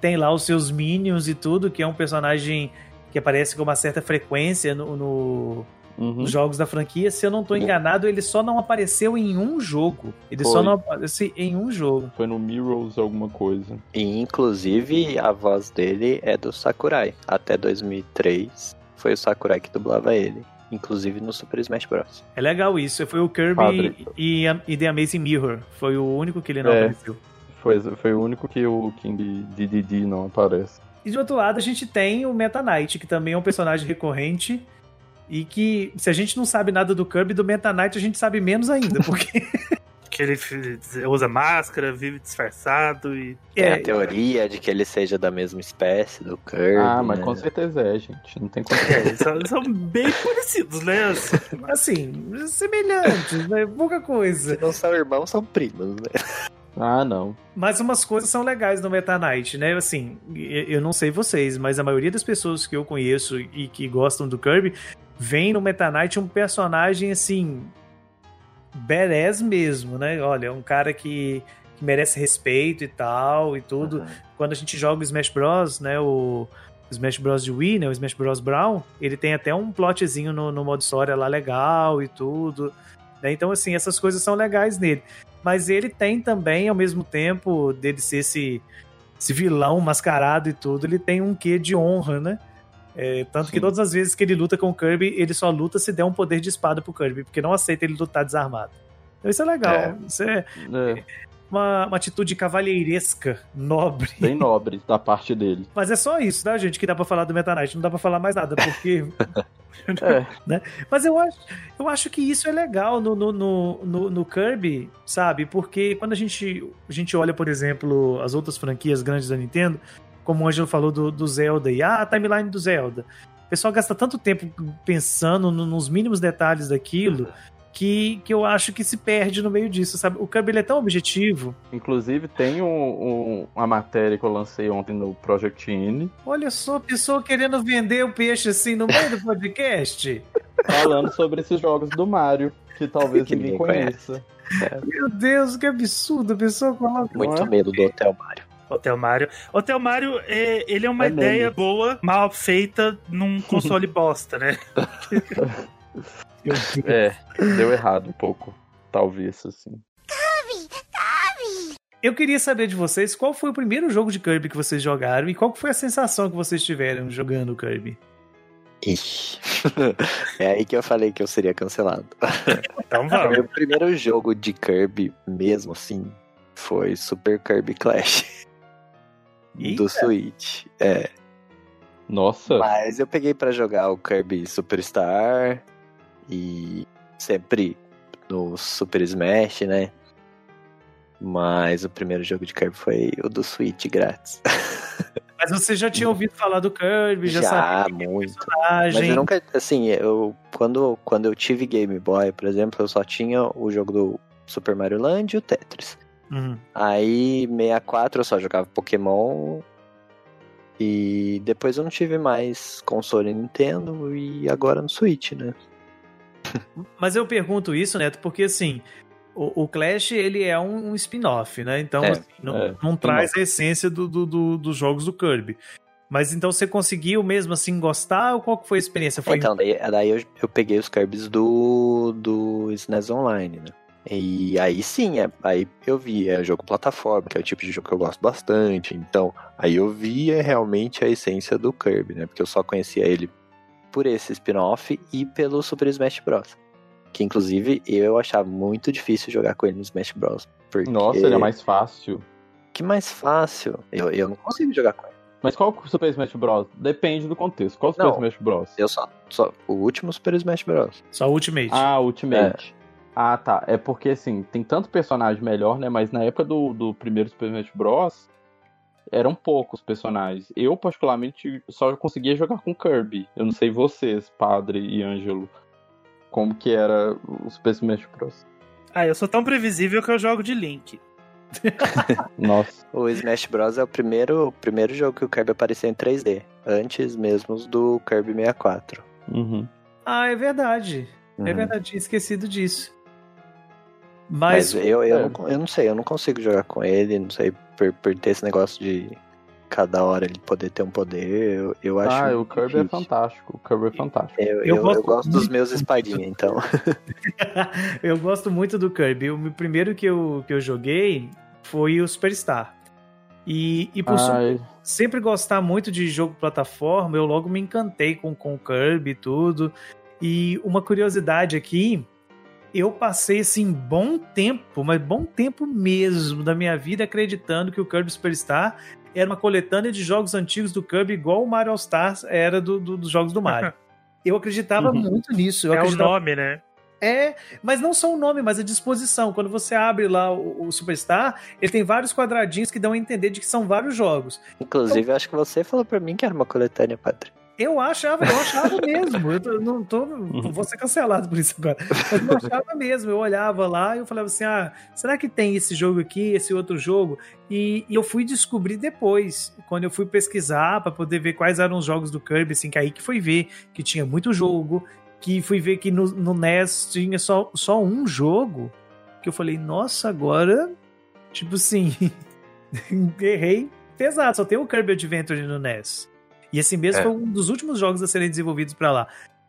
tem lá os seus minions e tudo, que é um personagem que aparece com uma certa frequência no, no uhum. nos jogos da franquia. Se eu não estou enganado, ele só não apareceu em um jogo. Ele Foi. só não apareceu em um jogo.
Foi no Mirrors alguma coisa.
E inclusive a voz dele é do Sakurai. Até 2003 foi o Sakurai que dublava ele. Inclusive no Super Smash Bros.
É legal isso. Foi o Kirby e, e, The Amazing Mirror. Foi o único que ele não é, apareceu.
Foi, foi o único que o King DDD não aparece.
E do outro lado a gente tem o Meta Knight, que também é um personagem recorrente e que, se a gente não sabe nada do Kirby, do Meta Knight a gente sabe menos ainda, porque.
que ele usa máscara, vive disfarçado e.
É a teoria de que ele seja da mesma espécie do Kirby.
Ah, mas né? com certeza é, gente. Não tem como. É,
são, são, bem parecidos, né?
Assim, semelhantes, né? Pouca coisa.
Se não são irmãos, são primos, né?
Ah, não.
Mas umas coisas são legais no Meta Knight, né? Assim, eu não sei vocês, mas a maioria das pessoas que eu conheço e que gostam do Kirby vem no Meta Knight um personagem assim. badass mesmo, né? Olha, um cara que, que merece respeito e tal e tudo. Uhum. Quando a gente joga o Smash Bros, né? O, Smash Bros de Wii, né? O Smash Bros Brown, ele tem até um plotzinho no, no modo história lá legal e tudo. Né? Então, assim, essas coisas são legais nele. Mas ele tem também, ao mesmo tempo, dele ser esse, esse vilão mascarado e tudo, ele tem um quê de honra, né? É, tanto Sim. que todas as vezes que ele luta com o Kirby, ele só luta se der um poder de espada pro Kirby, porque não aceita ele lutar desarmado. Então isso é legal. É. Isso é, é. Uma, uma, atitude cavalheiresca, nobre.
Bem nobre da parte dele.
Mas é só isso, tá, gente, que dá pra falar do Meta Knight. Não dá pra falar mais nada, porque. é. né? Mas eu acho, eu acho que isso é legal no, no, no, no, Kirby, sabe? Porque quando a gente, a gente olha, por exemplo, as outras franquias grandes da Nintendo, como o Angelo falou do, do Zelda, e ah, a timeline do Zelda. O pessoal gasta tanto tempo pensando nos mínimos detalhes daquilo que, que eu acho que se perde no meio disso, sabe? O Kirby é tão objetivo.
Inclusive, tem um, um, uma matéria que eu lancei ontem no Project N.
Olha só, pessoa querendo vender o peixe assim no meio do podcast.
Falando sobre esses jogos do Mario, que talvez que ninguém conheça.
É. Meu Deus, que absurdo, a pessoa coloca.
Muito medo do Hotel Mario.
Hotel Mario. Hotel Mario, é, ele é uma é ideia mesmo. boa, mal feita num console bosta, né?
É, deu errado um pouco. Talvez, assim. Kirby!
Kirby! Eu queria saber de vocês qual foi o primeiro jogo de Kirby que vocês jogaram e qual foi a sensação que vocês tiveram jogando Kirby.
Ixi. é aí que eu falei que eu seria cancelado. Então vamos. Meu primeiro jogo de Kirby, mesmo assim, foi Super Kirby Clash. Eita. do Switch. É.
Nossa.
Mas eu peguei para jogar o Kirby Superstar e sempre no Super Smash, né? Mas o primeiro jogo de Kirby foi o do Switch grátis.
Mas você já tinha ouvido falar do Kirby, já,
já
sabia
muito. Mas eu nunca, assim, eu quando, quando eu tive Game Boy, por exemplo, eu só tinha o jogo do Super Mario Land e o Tetris. Uhum. Aí, 64 eu só jogava Pokémon. E depois eu não tive mais console Nintendo e agora no Switch, né?
Mas eu pergunto isso, Neto, porque assim, o, o Clash ele é um, um spin-off, né? Então é, assim, não, é, não traz a essência do, do, do, dos jogos do Kirby. Mas então você conseguiu mesmo assim gostar ou qual foi a experiência? Foi...
Então, daí, daí eu, eu peguei os Kirbys do, do SNES Online, né? E aí sim, é, aí eu vi, é jogo plataforma, que é o tipo de jogo que eu gosto bastante. Então, aí eu via realmente a essência do Kirby, né? Porque eu só conhecia ele por esse spin-off e pelo Super Smash Bros. Que inclusive eu achava muito difícil jogar com ele no Smash Bros.
Porque... Nossa, ele é mais fácil.
Que mais fácil? Eu, eu não consigo jogar com ele.
Mas qual o Super Smash Bros? Depende do contexto. Qual o Super não, Smash Bros?
Eu só, só. O último Super Smash Bros.
Só o Ultimate.
Ah, Ultimate. É. Ah, tá. É porque, assim, tem tanto personagem melhor, né? Mas na época do, do primeiro Super Smash Bros., eram poucos personagens. Eu, particularmente, só conseguia jogar com Kirby. Eu não sei vocês, Padre e Ângelo, como que era o Super Smash Bros.
Ah, eu sou tão previsível que eu jogo de Link.
Nossa.
O Smash Bros. é o primeiro, o primeiro jogo que o Kirby apareceu em 3D, antes mesmo do Kirby 64.
Uhum.
Ah, é verdade. É uhum. É verdade, tinha esquecido disso.
Mas, Mas eu, eu, é. não, eu não sei, eu não consigo jogar com ele, não sei, por, por ter esse negócio de cada hora ele poder ter um poder, eu, eu acho.
Ah, o Kirby é fantástico. O Kirby é fantástico.
Eu, eu, eu gosto, eu gosto dos meus espadinhas, então.
eu gosto muito do Kirby. O primeiro que eu, que eu joguei foi o Superstar. E, e por sempre gostar muito de jogo plataforma, eu logo me encantei com, com o Kirby e tudo. E uma curiosidade aqui, eu passei assim bom tempo, mas bom tempo mesmo da minha vida acreditando que o Kirby Superstar era uma coletânea de jogos antigos do Kirby, igual o Mario All Stars era do, do, dos jogos do Mario. Eu acreditava uhum. muito nisso. Eu
é
acreditava...
o nome, né?
É, mas não só o nome, mas a disposição. Quando você abre lá o, o, Superstar, ele tem vários quadradinhos que dão a entender de que são vários jogos.
Inclusive, então, acho que você falou para mim que era uma coletânea, Padre.
Eu achava, eu achava mesmo. Eu tô, não tô. Vou ser cancelado por isso agora. Mas eu achava mesmo. Eu olhava lá e eu falava assim: ah, será que tem esse jogo aqui, esse outro jogo? E, e eu fui descobrir depois, quando eu fui pesquisar para poder ver quais eram os jogos do Kirby, assim, que aí que foi ver que tinha muito jogo, que fui ver que no, no NES tinha só, só um jogo. Que eu falei, nossa, agora. Tipo assim. errei pesado. Só tem o Kirby Adventure no NES. E esse mesmo é. foi um dos últimos jogos a serem desenvolvidos para lá.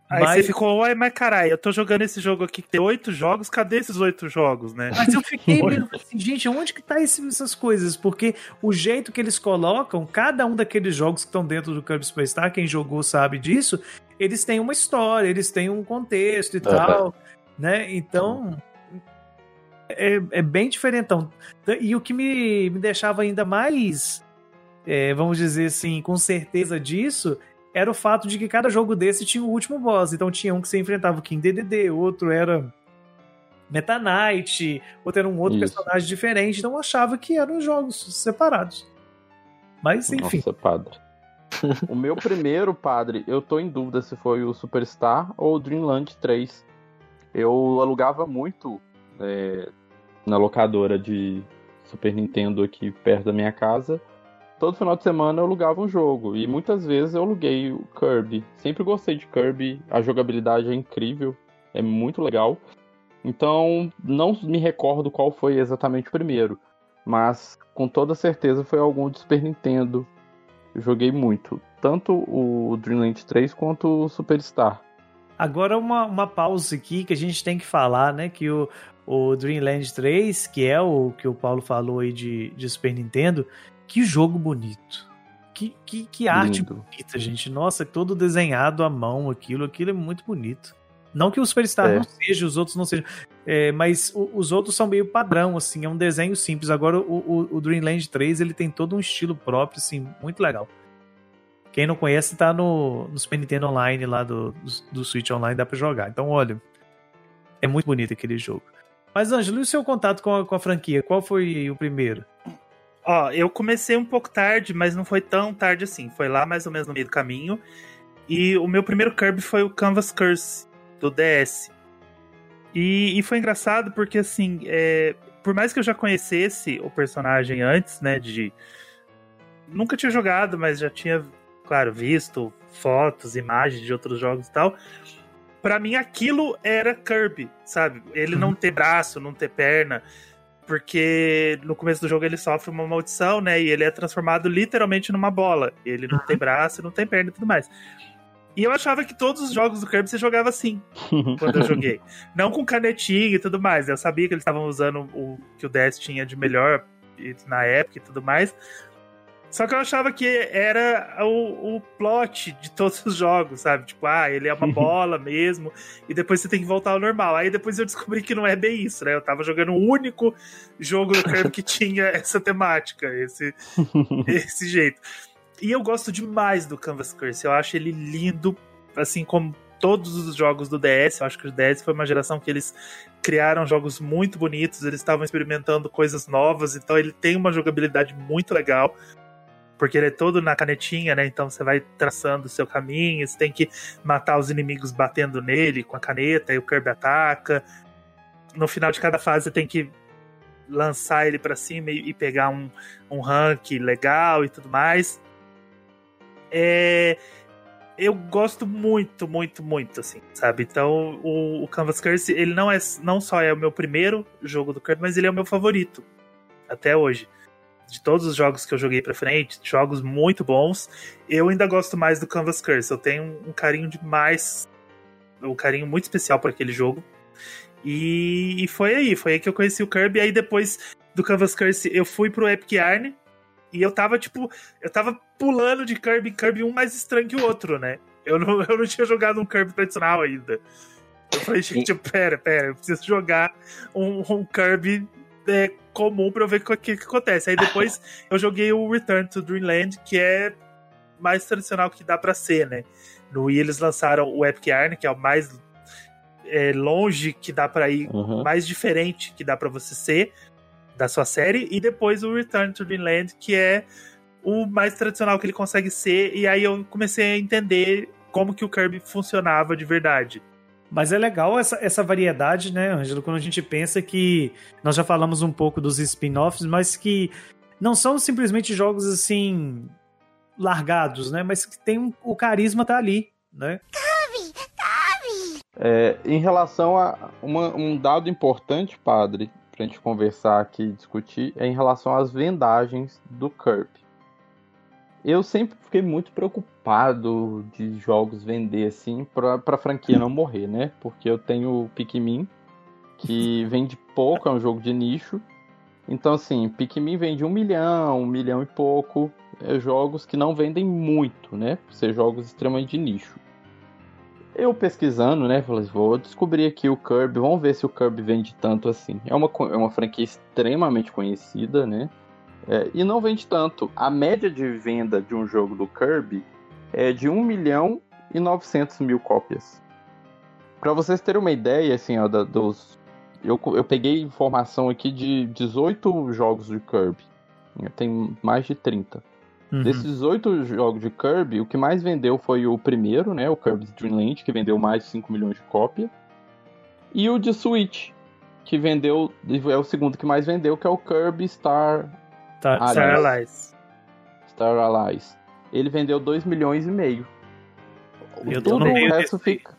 Aí mas... você ficou, uai, mas caralho, eu tô jogando esse jogo aqui que tem oito jogos, cadê esses oito jogos, né?
Mas eu fiquei meio assim, gente, onde que tá esse, essas coisas? Porque o jeito que eles colocam, cada um daqueles jogos que estão dentro do Kirby Superstar, quem jogou sabe disso, eles têm uma história, eles têm um contexto e tal, né? Então, é, é bem diferentão. E o que me, me deixava ainda mais é, vamos dizer assim, com certeza disso, era o fato de que cada jogo desse tinha o último boss. Então tinha um que você enfrentava o King DDD, outro era Meta Knight, outro era um outro Isso. personagem diferente. Então eu achava que eram jogos separados. Mas enfim.
Nossa, padre. o meu primeiro, padre, eu tô em dúvida se foi o Superstar ou o Dreamland 3. Eu alugava muito é, na locadora de Super Nintendo aqui perto da minha casa todo final de semana eu alugava um jogo. E muitas vezes eu aluguei o Kirby. Sempre gostei de Kirby, a jogabilidade é incrível, é muito legal. Então, não me recordo qual foi exatamente o primeiro. Mas com toda certeza foi algum de Super Nintendo. Eu joguei muito. Tanto o Dreamland 3 quanto o Superstar.
Agora uma, uma pausa aqui que a gente tem que falar, né? Que o, o Dreamland 3, que é o que o Paulo falou aí de, de Super Nintendo, que jogo bonito. Que, que, que arte Lindo. bonita, gente. Nossa, todo desenhado à mão, aquilo, aquilo é muito bonito. Não que o Superstar é. não seja, os outros não sejam. É, mas o, os outros são meio padrão, assim, é um desenho simples. Agora, o, o, o, Dreamland 3, ele tem todo um estilo próprio, assim, muito legal. Quem não conhece, tá no, no Super Nintendo Online lá do, do, do Switch Online, dá pra jogar. Então, olha, é muito bonito aquele jogo. Mas, Ângelo, e o seu contato com a, com a franquia? Qual foi o primeiro?
Ó, eu comecei um pouco tarde, mas não foi tão tarde assim. Foi lá mais ou menos no meio do caminho. E o meu primeiro Kirby foi o Canvas Curse, do DS. E, e foi engraçado porque, assim, é, por mais que eu já conhecesse o personagem antes, né, de... Nunca tinha jogado, mas já tinha, claro, visto fotos, imagens de outros jogos e tal. Para mim, aquilo era Kirby, sabe? Ele uhum. não ter braço, não ter perna porque no começo do jogo ele sofre uma maldição, né? E ele é transformado literalmente numa bola. Ele não tem braço, não tem perna e tudo mais. E eu achava que todos os jogos do Kirby você jogava assim, quando eu joguei. Não com canetinha e tudo mais. Eu sabia que eles estavam usando o que o DS tinha de melhor na época e tudo mais. Só que eu achava que era o, o plot de todos os jogos, sabe? Tipo, ah, ele é uma bola mesmo, e depois você tem que voltar ao normal. Aí depois eu descobri que não é bem isso, né? Eu tava jogando o único jogo do Kirby que tinha essa temática, esse, esse jeito. E eu gosto demais do Canvas Curse, eu acho ele lindo, assim como todos os jogos do DS. Eu acho que o DS foi uma geração que eles criaram jogos muito bonitos, eles estavam experimentando coisas novas, então ele tem uma jogabilidade muito legal porque ele é todo na canetinha, né? Então você vai traçando o seu caminho, você tem que matar os inimigos batendo nele com a caneta, e o Kirby ataca. No final de cada fase você tem que lançar ele para cima e, pegar um, um rank legal e tudo mais. É, eu gosto muito, muito, muito, assim, sabe? Então, o, o, Canvas Curse, ele não é não só é o meu primeiro jogo do Kirby, mas ele é o meu favorito até hoje. De todos os jogos que eu joguei pra frente, jogos muito bons, eu ainda gosto mais do Canvas Curse. Eu tenho um, carinho demais, um carinho muito especial por aquele jogo. E, e, foi aí, foi aí que eu conheci o Kirby. Aí depois do Canvas Curse eu fui pro Epic Yarn. E eu tava, tipo, eu tava pulando de Kirby em Kirby, um mais estranho que o outro, né? Eu não, eu não tinha jogado um Kirby tradicional ainda. Eu falei, gente, pera, pera, eu preciso jogar um, um Kirby é, comum pra eu ver o que, que, que, acontece. Aí depois eu joguei o Return to Dreamland, que é mais tradicional que dá pra ser, né? No Wii eles lançaram o Epic Yarn, que é o mais é, longe que dá para ir, uhum. mais diferente que dá para você ser da sua série, e depois o Return to Dreamland, que é o mais tradicional que ele consegue ser, e aí eu comecei a entender como que o Kirby funcionava de verdade.
Mas é legal essa, essa variedade, né, Ângelo? Quando a gente pensa que nós já falamos um pouco dos spin-offs, mas que não são simplesmente jogos assim largados, né? Mas que tem um, o carisma tá ali, né? Kirby,
Kirby. É, em relação a uma, um dado importante, padre, pra gente conversar aqui e discutir, é em relação às vendagens do Kirby eu sempre fiquei muito preocupado de jogos vender assim pra, pra franquia não morrer, né? Porque eu tenho o Pikmin, que vende pouco, é um jogo de nicho. Então, assim, Pikmin vende um milhão, um milhão e pouco. É jogos que não vendem muito, né? Por ser jogos extremamente de nicho. Eu pesquisando, né? Falei, vou descobrir aqui o Kirby, vamos ver se o Kirby vende tanto assim. É uma, é uma franquia extremamente conhecida, né? É, e não vende tanto. A média de venda de um jogo do Kirby é de 1 milhão e 900 mil cópias. Para vocês terem uma ideia, assim, ó, da, dos. Eu, eu peguei informação aqui de 18 jogos de Kirby. Tem mais de 30. Uhum. Desses oito jogos de Kirby, o que mais vendeu foi o primeiro, né? O Kirby's Dream Land, que vendeu mais de 5 milhões de cópias. E o de Switch, que vendeu. É o segundo que mais vendeu, que é o Kirby Star
Star, Allies. Star Allies.
Star Allies. Ele vendeu 2 milhões e meio.
Eu tudo, o resto
desse... fica.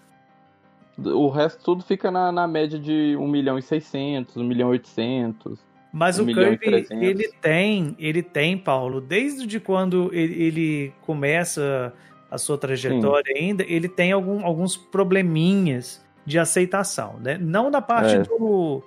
O resto tudo fica na, na média de 1 milhão e 600, 1 milhão e 800.
Mas
1
o Kirby, ele tem, ele tem, Paulo, desde de quando ele, ele começa a sua trajetória Sim. ainda, ele tem algum, alguns probleminhas de aceitação, né? Não da parte é. do,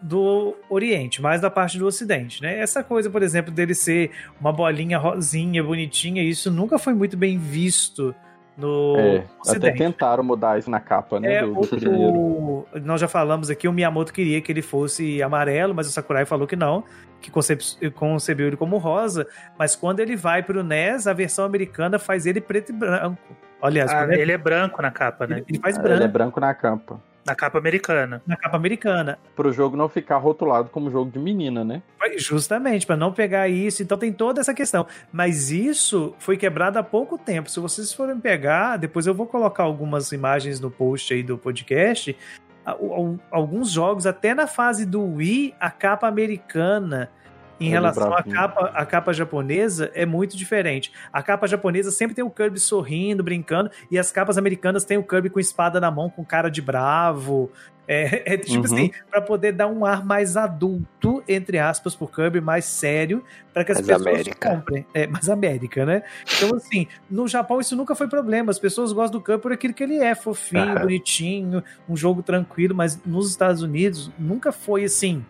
do Oriente, mais da parte do Ocidente, né? Essa coisa, por exemplo, dele ser uma bolinha rosinha, bonitinha, isso nunca foi muito bem visto no é, Ocidente.
Até tentaram mudar isso na capa, né?
É, do, do o, o, nós já falamos aqui, o Miyamoto queria que ele fosse amarelo, mas o Sakurai falou que não, que concebe, concebeu ele como rosa, mas quando ele vai pro NES, a versão americana faz ele preto e branco. Aliás,
ah, ele é branco na capa, né?
Ele, ele faz branco.
Ele é branco na capa.
Na capa americana.
Na capa americana.
Para o jogo não ficar rotulado como jogo de menina, né?
Justamente, para não pegar isso. Então tem toda essa questão. Mas isso foi quebrado há pouco tempo. Se vocês forem pegar, depois eu vou colocar algumas imagens no post aí do podcast. Alguns jogos, até na fase do Wii, a capa americana em relação à capa, a capa japonesa é muito diferente. A capa japonesa sempre tem o Kirby sorrindo, brincando, e as capas americanas tem o Kirby com espada na mão, com cara de bravo. É, é tipo uhum. assim, pra poder dar um ar mais adulto, entre aspas, pro Kirby, mais sério, para que as mais pessoas América. comprem. É, mais América, né? Então, assim, no Japão isso nunca foi problema. As pessoas gostam do Kirby por aquilo que ele é, fofinho, bonitinho, um jogo tranquilo, mas nos Estados Unidos nunca foi assim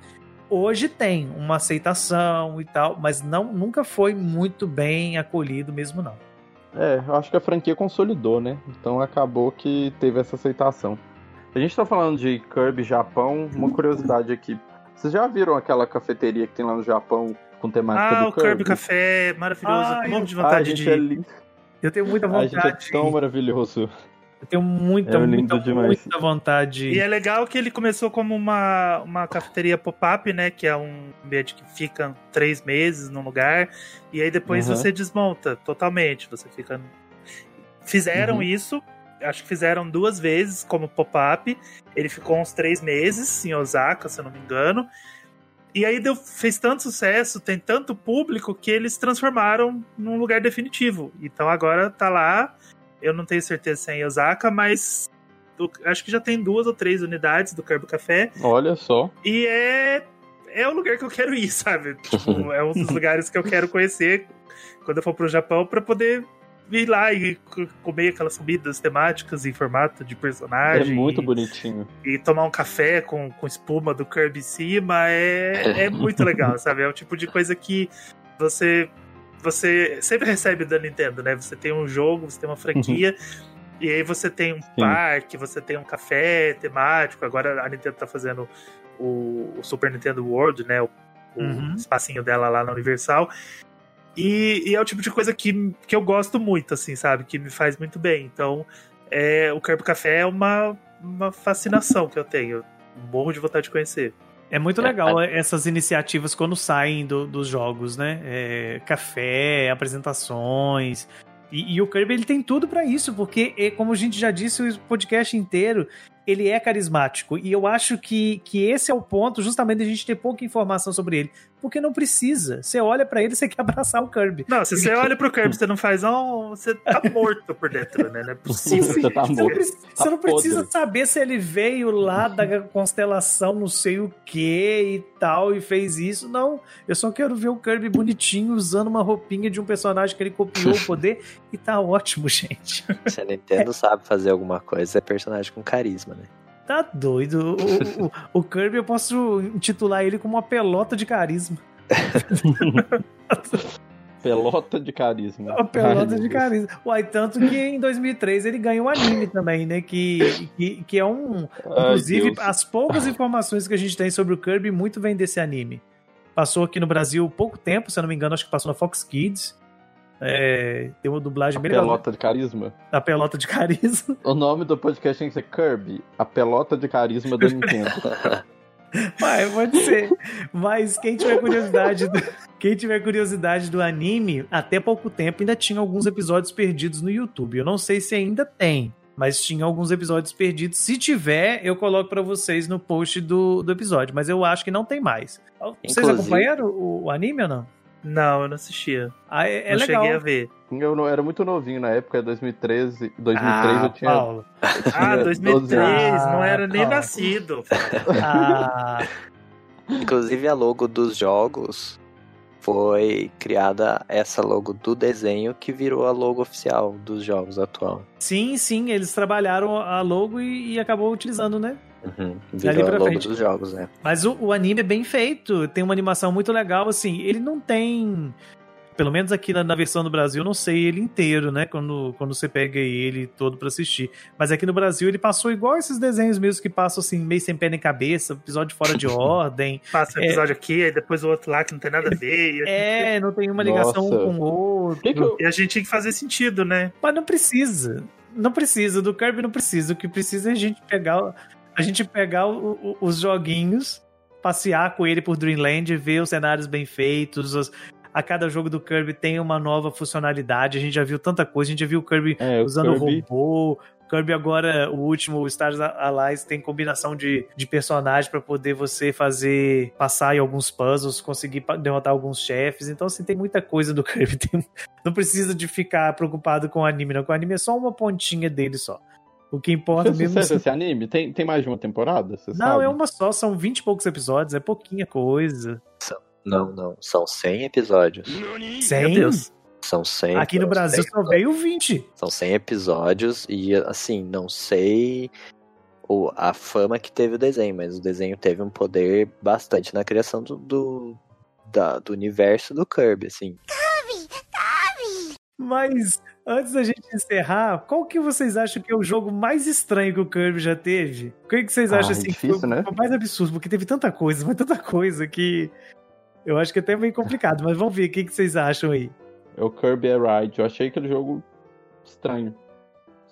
hoje tem uma aceitação e tal, mas não nunca foi muito bem acolhido mesmo não.
É, eu acho que a franquia consolidou, né? Então acabou que teve essa aceitação. A gente tá falando de Kirby Japão, uma curiosidade aqui. Vocês já viram aquela cafeteria que tem lá no Japão com temática ah, do Kirby? Ah, o Kirby
Café, maravilhoso. Ah, monte de vontade de
é ir.
É eu tenho muita vontade.
A gente é tão maravilhoso.
Eu tenho muita, é muita, muita vontade.
E é legal que ele começou como uma, uma cafeteria pop-up, né? Que é um ambiente que fica três meses num lugar. E aí depois uhum. você desmonta totalmente. Você fica. Fizeram uhum. isso. Acho que fizeram duas vezes como pop-up. Ele ficou uns três meses em Osaka, se eu não me engano. E aí deu, fez tanto sucesso, tem tanto público que eles transformaram num lugar definitivo. Então agora tá lá eu não tenho certeza se é em Osaka, mas do, acho que já tem duas ou três unidades do Carbo Café.
Olha só.
E é é o lugar que eu quero ir, sabe? Tipo, é um dos lugares que eu quero conhecer quando eu for pro Japão para poder ir lá e comer aquelas comidas temáticas em formato de personagem.
É muito bonitinho.
E tomar um café com, com espuma do Kirby em cima é, é muito legal, sabe? É o tipo de coisa que você você sempre recebe da Nintendo, né? Você tem um jogo, você tem uma franquia, uhum. e aí você tem um Sim. parque, você tem um café temático. Agora a Nintendo tá fazendo o, o Super Nintendo World, né? O, uhum. o espacinho dela lá na Universal. E, e, é o tipo de coisa que, que eu gosto muito, assim, sabe? Que me faz muito bem. Então, é, o Kerb Café é uma, uma fascinação que eu tenho. Morro de vontade de conhecer.
É muito legal essas iniciativas quando saem do, dos jogos, né? É, café, apresentações. E, e, o Kirby ele tem tudo para isso, porque, é, como a gente já disse, o podcast inteiro ele é carismático. E eu acho que, que esse é o ponto, justamente, de a gente ter pouca informação sobre ele. Porque não precisa. Você olha para ele e você quer abraçar o Kirby.
Não, se você olha pro Kirby você não faz, oh, você tá morto por dentro, né? Não é possível.
Você, tá
você
morto.
não, precisa, tá você não precisa saber se ele veio lá da constelação não sei o que e tal e fez isso. Não, eu só quero ver o Kirby bonitinho usando uma roupinha de um personagem que ele copiou o poder e tá ótimo, gente.
Se a Nintendo é. sabe fazer alguma coisa, é personagem com carisma, né?
Tá doido. O, o, o, Kirby eu posso intitular ele como uma pelota de carisma.
pelota de carisma.
Uma pelota Ai, de carisma. Uai, tanto que em 2003 ele ganhou um anime também, né? Que, que, que é um. Inclusive, as poucas informações que a gente tem sobre o Kirby, muito vem desse anime. Passou aqui no Brasil pouco tempo, se eu não me engano, acho que passou na Fox Kids. É, tem uma dublagem
a
bem
pelota de carisma.
A pelota de carisma.
O nome do podcast tem que ser Kirby, a pelota de carisma da Nintendo.
Vai, pode ser. Mas quem tiver curiosidade, do, quem tiver curiosidade do anime, até pouco tempo ainda tinha alguns episódios perdidos no YouTube. Eu não sei se ainda tem, mas tinha alguns episódios perdidos. Se tiver, eu coloco para vocês no post do, do episódio, mas eu acho que não tem mais. Vocês Inclusive... acompanharam o, o anime ou não?
Não, eu não assistia.
Ah, é,
é não
legal.
cheguei a ver.
Eu não, era muito novinho na época, 2013. 2003 ah, eu tinha.
Paulo.
Ah, 2003, não era nem Paulo. nascido.
Ah.
Inclusive a logo dos jogos foi criada essa logo do desenho que virou a logo oficial dos jogos atual.
Sim, sim, eles trabalharam a logo e, e acabou utilizando, né?
Uhum. Virou a logo dos jogos, né?
Mas o, o anime é bem feito, tem uma animação muito legal, assim, ele não tem pelo menos aqui na, na, versão do Brasil, eu não sei ele inteiro, né? Quando, quando você pega ele todo para assistir. Mas aqui no Brasil ele passou igual esses desenhos mesmo que passam assim, meio sem pé nem cabeça, episódio fora de ordem.
Passa um episódio é... aqui, aí depois o outro lá que não tem nada a ver.
é, não tem uma ligação Nossa. um com o outro. Que
que eu... E a gente tinha que fazer sentido, né?
Mas não precisa. Não precisa, do Kirby não precisa. O que precisa é a gente pegar a gente pegar o, o, os joguinhos, passear com ele por Dreamland, ver os cenários bem feitos, os, a cada jogo do Kirby tem uma nova funcionalidade. A gente já viu tanta coisa, a gente já viu o Kirby é, usando o Kirby... robô. Kirby agora, o último, o Stars Allies, tem combinação de, de personagens para poder você fazer, passar em alguns puzzles, conseguir derrotar alguns chefes. Então, assim, tem muita coisa do Kirby. Tem, não precisa de ficar preocupado com o anime, não. Com o anime é só uma pontinha dele só. O que importa
Você
mesmo.
Você esse anime? Tem, tem mais de uma temporada?
não,
sabe?
é uma só, são 20 e poucos episódios, é pouquinha coisa.
Não, não, são 100 episódios.
100? Meu Deus.
São 100.
Aqui no Brasil só veio 20.
São 100 episódios e, assim, não sei o, a fama que teve o desenho, mas o desenho teve um poder bastante na criação do, do, da, do universo do Kirby, assim.
Kirby! Kirby! Mas Antes da gente encerrar, qual que vocês acham que é o jogo mais estranho que o Kirby já teve? O que, que vocês acham ah, assim
difícil,
foi,
né?
foi mais absurdo? Porque teve tanta coisa, mas tanta coisa que eu acho que é até meio complicado. mas vamos ver o que, que vocês acham aí.
É o Kirby Ride. Eu achei aquele jogo estranho.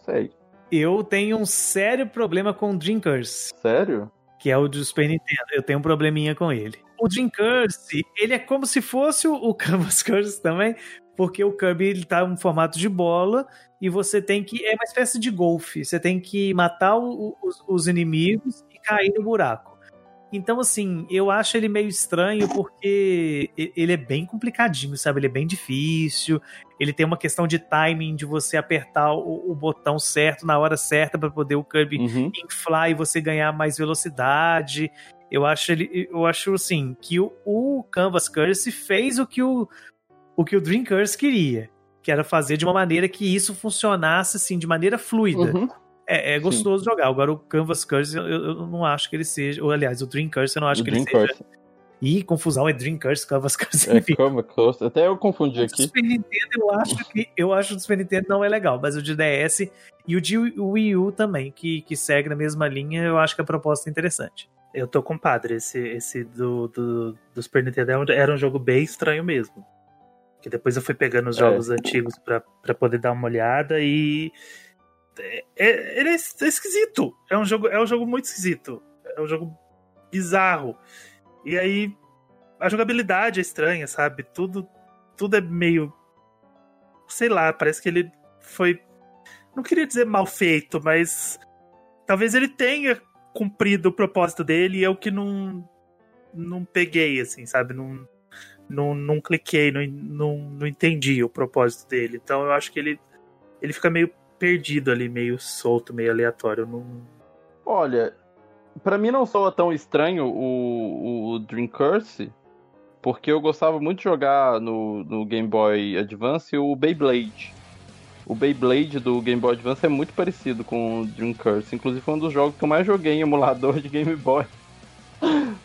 Sei.
Eu tenho um sério problema com o Dream Curse.
Sério?
Que é o do Super Nintendo. Eu tenho um probleminha com ele. O Dream Curse, ele é como se fosse o Canvas Curse também, porque o Kirby ele tá em formato de bola e você tem que. É uma espécie de golfe. Você tem que matar o, os, os, inimigos e cair no buraco. Então, assim, eu acho ele meio estranho porque ele é bem complicadinho, sabe? Ele é bem difícil. Ele tem uma questão de timing de você apertar o, o botão certo na hora certa para poder o Kirby uhum. inflar e você ganhar mais velocidade Eu acho ele, eu acho assim que o, o Canvas Curse fez o que o o que o Dream Curse queria, que era fazer de uma maneira que isso funcionasse assim de maneira fluida. Uhum. É, é, gostoso Sim. jogar. Agora o Canvas Curse eu, eu, não acho que ele seja, ou aliás, o Dream Curse eu não acho o que Dream ele Curse. seja. Ih, confusão é Dream Curse, Canvas Curse.
É, Canvas Curse. Até eu confundi aqui. O
Super Nintendo eu acho que eu acho que o Super Nintendo não é legal, mas o de DS e o de Wii U também, que, que segue na mesma linha, eu acho que a proposta é interessante.
Eu tô com o padre, esse, esse do, do, do Super Nintendo é era um jogo bem estranho mesmo. Que depois eu fui pegando os é. jogos é. antigos para poder dar uma olhada e. É, é, ele é esquisito. É um, jogo, é um jogo muito esquisito. É um jogo bizarro. E aí a jogabilidade é estranha, sabe? Tudo, tudo é meio. Sei lá, parece que ele foi. Não queria dizer mal feito, mas talvez ele tenha cumprido o propósito dele e eu que não não peguei, assim, sabe? Não, não, não cliquei, não, não, não entendi o propósito dele. Então eu acho que ele, ele fica meio perdido ali, meio solto, meio aleatório. Não...
Olha, para mim não soa tão estranho o, o Dream Curse, porque eu gostava muito de jogar no, no Game Boy Advance o Beyblade o Beyblade do Game Boy Advance é muito parecido com o Dream Curse. Inclusive foi um dos jogos que eu mais joguei em emulador de Game Boy.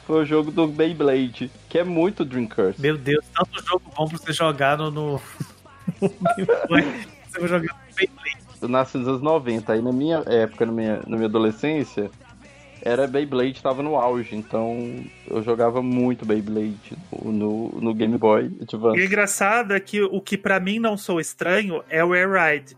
Foi o jogo do Beyblade, que é muito Dream Curse.
Meu Deus, tanto jogo bom pra você jogar no, no... Você vai jogar no
Beyblade. Eu nasci nos anos 90, aí na minha época, na minha, na minha adolescência, era Beyblade, estava no auge, então eu jogava muito Beyblade no, no Game Boy
Advance. E o engraçado é que o que para mim não sou estranho é o Air Ride,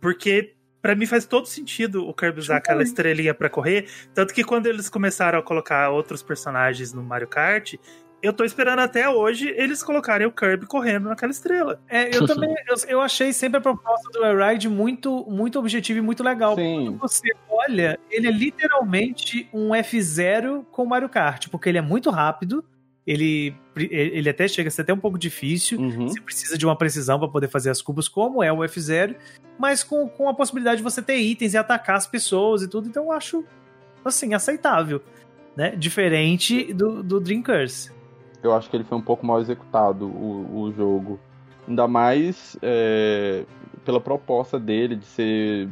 porque para mim faz todo sentido o Kirby usar aquela estrelinha para correr, tanto que quando eles começaram a colocar outros personagens no Mario Kart, eu tô esperando até hoje eles colocarem o Kirby correndo naquela estrela.
É, eu também, eu, eu, achei sempre a proposta do Ride muito, muito objetiva e muito legal. Sim. Quando você olha, ele é literalmente um F0 com Mario Kart, porque ele é muito rápido, ele, ele até chega a ser até um pouco difícil, uhum. você precisa de uma precisão para poder fazer as cubas, como é o F0, mas com, com a possibilidade de você ter itens e atacar as pessoas e tudo, então eu acho, assim, aceitável, né? Diferente do, do Dream Curse
eu acho que ele foi um pouco mal executado, o, o jogo. Ainda mais é, pela proposta dele de ser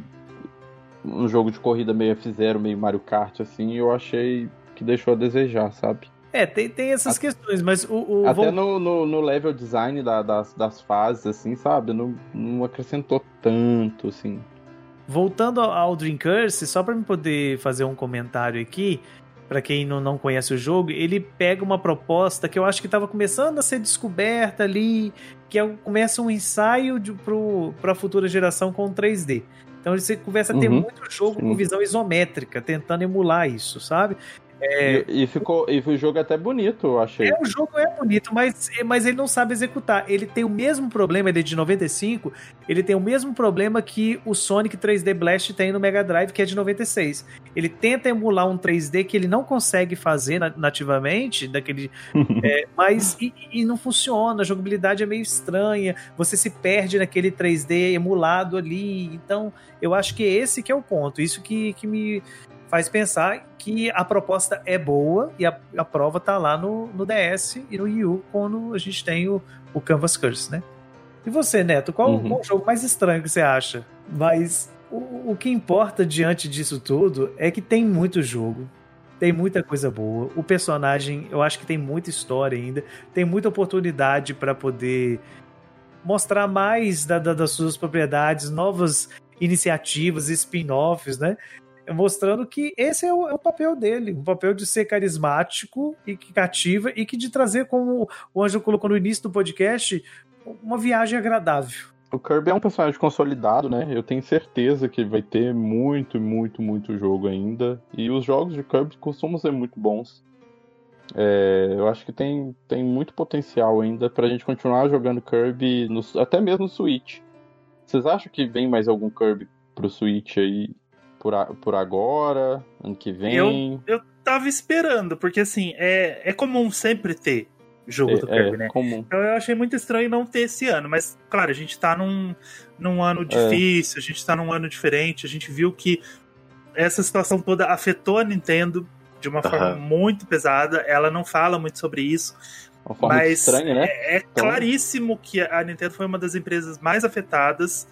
um jogo de corrida meio F0, meio Mario Kart, assim, eu achei que deixou a desejar, sabe?
É, tem, tem essas até, questões, mas o. o
até no, no, no, level design da, das, das fases, assim, sabe? Não, não acrescentou tanto, assim.
Voltando ao Dream Curse, só para me poder fazer um comentário aqui, para quem não, não conhece o jogo, ele pega uma proposta que eu acho que estava começando a ser descoberta ali, que é, começa um ensaio para a futura geração com 3D. Então você começa a ter uhum. muito jogo Sim. com visão isométrica, tentando emular isso, sabe?
É... E, e, ficou, e o jogo é até bonito, eu achei.
É, o jogo é bonito, mas, mas ele não sabe executar. Ele tem o mesmo problema, ele é de 95, ele tem o mesmo problema que o Sonic 3D Blast tem no Mega Drive, que é de 96. Ele tenta emular um 3D que ele não consegue fazer nativamente, daquele, é, mas e, e, não funciona, a jogabilidade é meio estranha, você se perde naquele 3D emulado ali. Então, eu acho que esse que é o ponto. Isso que, que me faz pensar que a proposta é boa e a, a prova tá lá no, no DS e no Wii U quando a gente tem o, o Canvas Curse, né? E você, Neto, qual, uhum. qual o jogo mais estranho que você acha? Mas o, o que importa diante disso tudo é que tem muito jogo, tem muita coisa boa. O personagem, eu acho que tem muita história ainda, tem muita oportunidade para poder mostrar mais da, da, das suas propriedades, novas iniciativas, spin-offs, né? Mostrando que esse é o, é o, papel dele, o papel de ser carismático e que cativa e que de trazer, como o Anjo colocou no início do podcast, uma viagem agradável.
O Kirby é um personagem consolidado, né? Eu tenho certeza que vai ter muito, muito, muito jogo ainda. E os jogos de Kirby costumam ser muito bons. É, eu acho que tem, tem muito potencial ainda pra gente continuar jogando Kirby, no, até mesmo no Switch. Vocês acham que vem mais algum Kirby pro Switch aí por, a, por agora, ano que vem?
Eu, eu tava esperando, porque assim, é, é comum sempre ter jogo é, do Kirby, é, né? Comum. Então eu achei muito estranho não ter esse ano, mas claro, a gente tá num, num ano é. difícil, a gente tá num ano diferente, a gente viu que essa situação toda afetou a Nintendo de uma forma muito pesada. Ela não fala muito sobre isso. Uma forma mas estranha, né? É, é então... claríssimo que a Nintendo foi uma das empresas mais afetadas.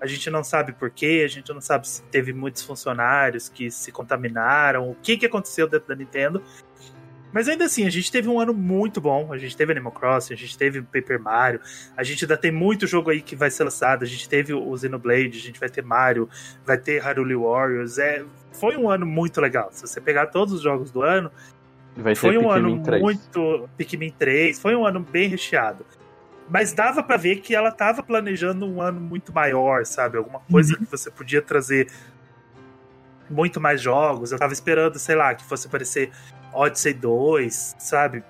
A gente não sabe porquê, a gente não sabe se teve muitos funcionários que se contaminaram, o que, que aconteceu dentro da Nintendo. Mas ainda assim, a gente teve um ano muito bom. A gente teve Animal Crossing, a gente teve Paper Mario, a gente ainda tem muito jogo aí que vai ser lançado. A gente teve o Xenoblade, a gente vai ter Mario, vai ter Haruli Warriors. É, foi um ano muito legal. Se você pegar todos os jogos do ano, vai foi um Pikmin ano 3. muito. Pikmin 3, foi um ano bem recheado. Mas dava para ver que ela tava planejando um ano muito maior, sabe? Alguma coisa uhum. que você podia trazer muito mais jogos. Eu tava esperando, sei lá, que fosse aparecer Odyssey 2, sabe?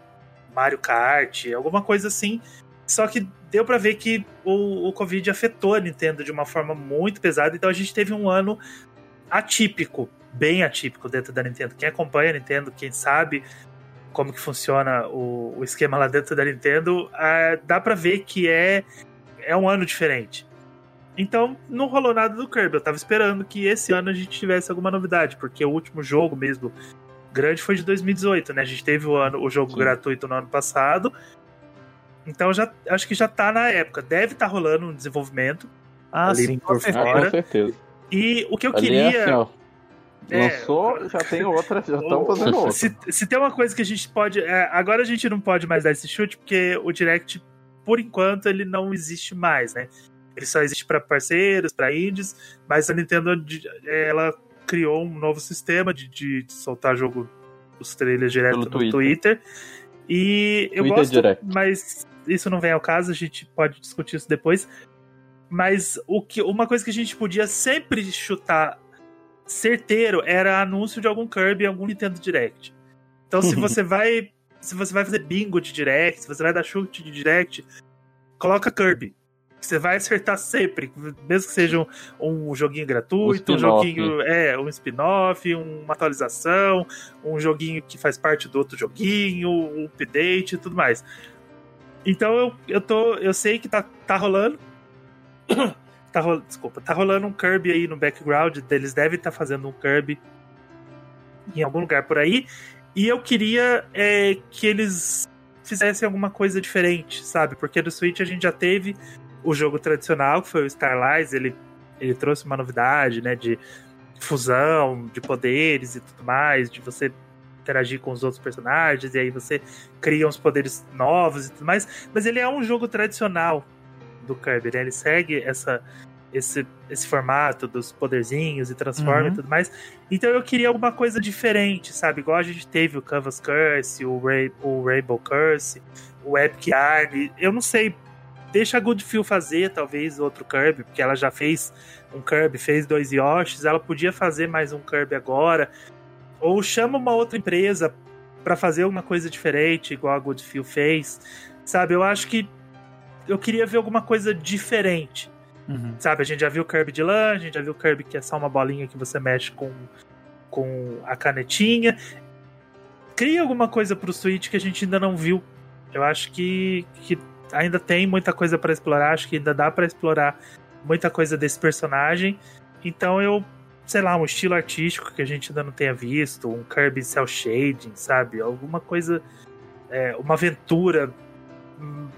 Mario Kart, alguma coisa assim. Só que deu para ver que o, o Covid afetou a Nintendo de uma forma muito pesada, então a gente teve um ano atípico, bem atípico dentro da Nintendo. Quem acompanha a Nintendo, quem sabe como que funciona o, o esquema lá dentro da Nintendo, é, dá para ver que é, é um ano diferente. Então, não rolou nada do Kirby. Eu tava esperando que esse ano a gente tivesse alguma novidade, porque o último jogo mesmo grande foi de 2018, né? A gente teve o, ano, o jogo Sim. gratuito no ano passado. Então já acho que já tá na época. Deve estar tá rolando um desenvolvimento.
Ah, ali sim, por fora.
Ah, com certeza.
E o que eu ali é queria. É assim,
É, Lançou, já tem outra, já estão fazendo outra.
Se, se, tem uma coisa que a gente pode. É, agora a gente não pode mais dar esse chute, porque o Direct, por enquanto, ele não existe mais, né? Ele só existe para parceiros, para indies, mas a Nintendo ela criou um novo sistema de, de, de soltar jogo, os trailers direto Pelo no Twitter. Twitter. E eu Twitter gosto, direct. mas isso não vem ao caso, a gente pode discutir isso depois. Mas o que, uma coisa que a gente podia sempre chutar certeiro era anúncio de algum Kirby em algum Nintendo Direct. Então se você vai. Se você vai fazer bingo de Direct, se você vai dar chute de Direct, coloca Kirby. Você vai acertar sempre, mesmo que seja um, um joguinho gratuito, um, um joguinho, é, um spin-off, uma atualização, um joguinho que faz parte do outro joguinho, um update e tudo mais. Então eu, eu tô. Eu sei que tá, tá rolando. Tá rolando. Desculpa, tá rolando um Kirby aí no background. Eles devem estar tá fazendo um Kirby em algum lugar por aí. E eu queria é, que eles fizessem alguma coisa diferente, sabe? Porque do Switch a gente já teve o jogo tradicional, que foi o Starlight, ele, ele trouxe uma novidade, né, de fusão de poderes e tudo mais, de você interagir com os outros personagens, e aí você cria uns poderes novos e tudo mais, mas ele é um jogo tradicional do Kirby, né? Ele segue essa, esse, esse formato dos poderzinhos e transforma uhum. e tudo mais. Então eu queria alguma coisa diferente, sabe? Igual a gente teve o Canvas Curse, o, Ray, o Rainbow Curse, o Epic Yarn. Eu não sei deixa a Goodfield fazer, talvez, outro Kirby, porque ela já fez um Kirby, fez dois Yoshis, ela podia fazer mais um Kirby agora. Ou chama uma outra empresa para fazer alguma coisa diferente, igual a Goodfield fez. Sabe, eu acho que eu queria ver alguma coisa diferente. Uhum. Sabe, a gente já viu o Kirby de lã, a gente já viu o Kirby que é só uma bolinha que você mexe com, com a canetinha. Cria alguma coisa pro Switch que a gente ainda não viu. Eu acho que, que ainda tem muita coisa para explorar, acho que ainda dá para explorar muita coisa desse personagem. Então eu, sei lá, um estilo artístico que a gente ainda não tenha visto, um Kirby Cell Shading, sabe? Alguma coisa, é, uma aventura hum,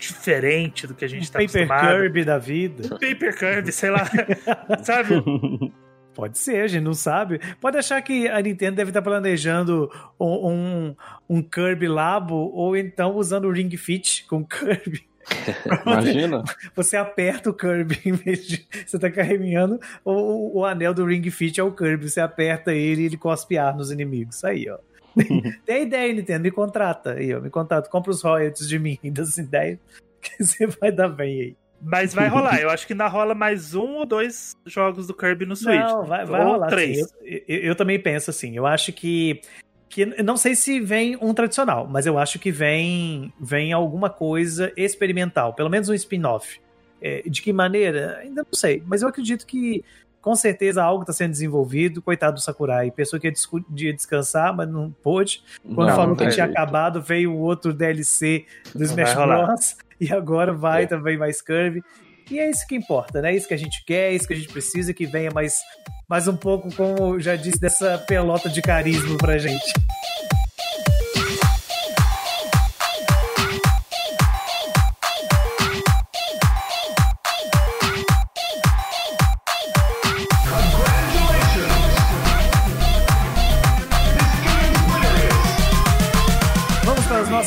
diferente do que a gente está um acostumado.
Paper Kirby da vida.
Um Paper Kirby, sei lá, sabe?
Pode ser, a gente não sabe. Pode achar que a Nintendo deve estar planejando um, um, um Kirby Labo ou então usando o Ring Fit com Kirby.
Imagina.
Você aperta o Kirby em vez de você tá carregando o, o anel do Ring Fit é o Kirby. Você aperta ele e ele cospe ar nos inimigos. Aí, ó. Tem ideia, Nintendo. Me contrata aí, ó. Me contrata. Compra os royalties de mim das ideias que você vai dar bem aí.
Mas vai rolar. Eu acho que ainda rola mais um ou dois jogos do Kirby no Switch.
Não, vai, vai ou rolar. Três. Eu, eu, eu, também penso assim. Eu acho que. que não sei se vem um tradicional, mas eu acho que vem, vem alguma coisa experimental. Pelo menos um spin-off. É, de que maneira? Ainda não sei. Mas eu acredito que com certeza algo está sendo desenvolvido. Coitado do Sakurai. Pensou que ia, descansar, mas não pôde. Quando não, falou não que tinha jeito. acabado, veio o outro DLC do Smash Bros. E agora vai é. também mais Kirby. E é isso que importa, né? É isso que a gente quer, é isso que a gente precisa, que venha mais, mais um pouco, como já disse, dessa pelota de carisma pra gente.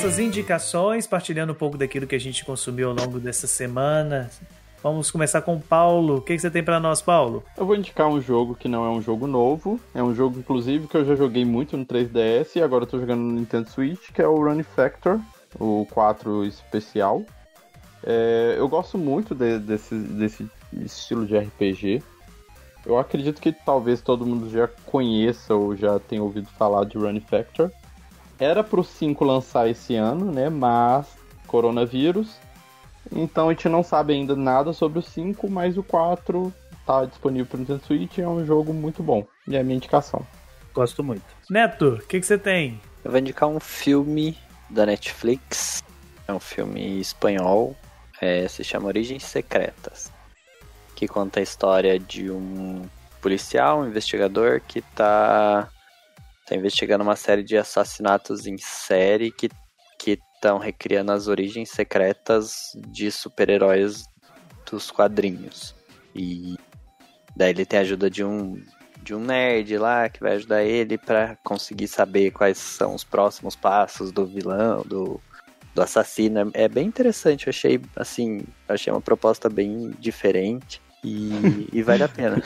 Nossas indicações, partilhando um pouco daquilo que a gente consumiu ao longo dessa semana. Vamos começar com o Paulo. O que, você tem para nós, Paulo?
Eu vou indicar um jogo que não é um jogo novo. É um jogo, inclusive, que eu já joguei muito no 3DS e agora tô jogando no Nintendo Switch, que é o Run Factor, o 4 especial. É, eu gosto muito de, desse, desse estilo de RPG. Eu acredito que talvez todo mundo já conheça ou já tenha ouvido falar de Run Factor. Era pro 5 lançar esse ano, né? Mas coronavírus. Então a gente não sabe ainda nada sobre o 5, mas o 4 tá disponível pro Nintendo Switch é um jogo muito bom. E é a minha indicação.
Gosto muito.
Neto, o que, que você tem?
Eu vou indicar um filme da Netflix. É um filme espanhol. É, se chama Origens Secretas. Que conta a história de um policial, um investigador que tá Tá investigando uma série de assassinatos em série que estão recriando as origens secretas de super-heróis dos quadrinhos. E daí ele tem a ajuda de um de um nerd lá que vai ajudar ele para conseguir saber quais são os próximos passos do vilão, do, do assassino. É bem interessante, eu achei assim, achei uma proposta bem diferente e, e vale a pena.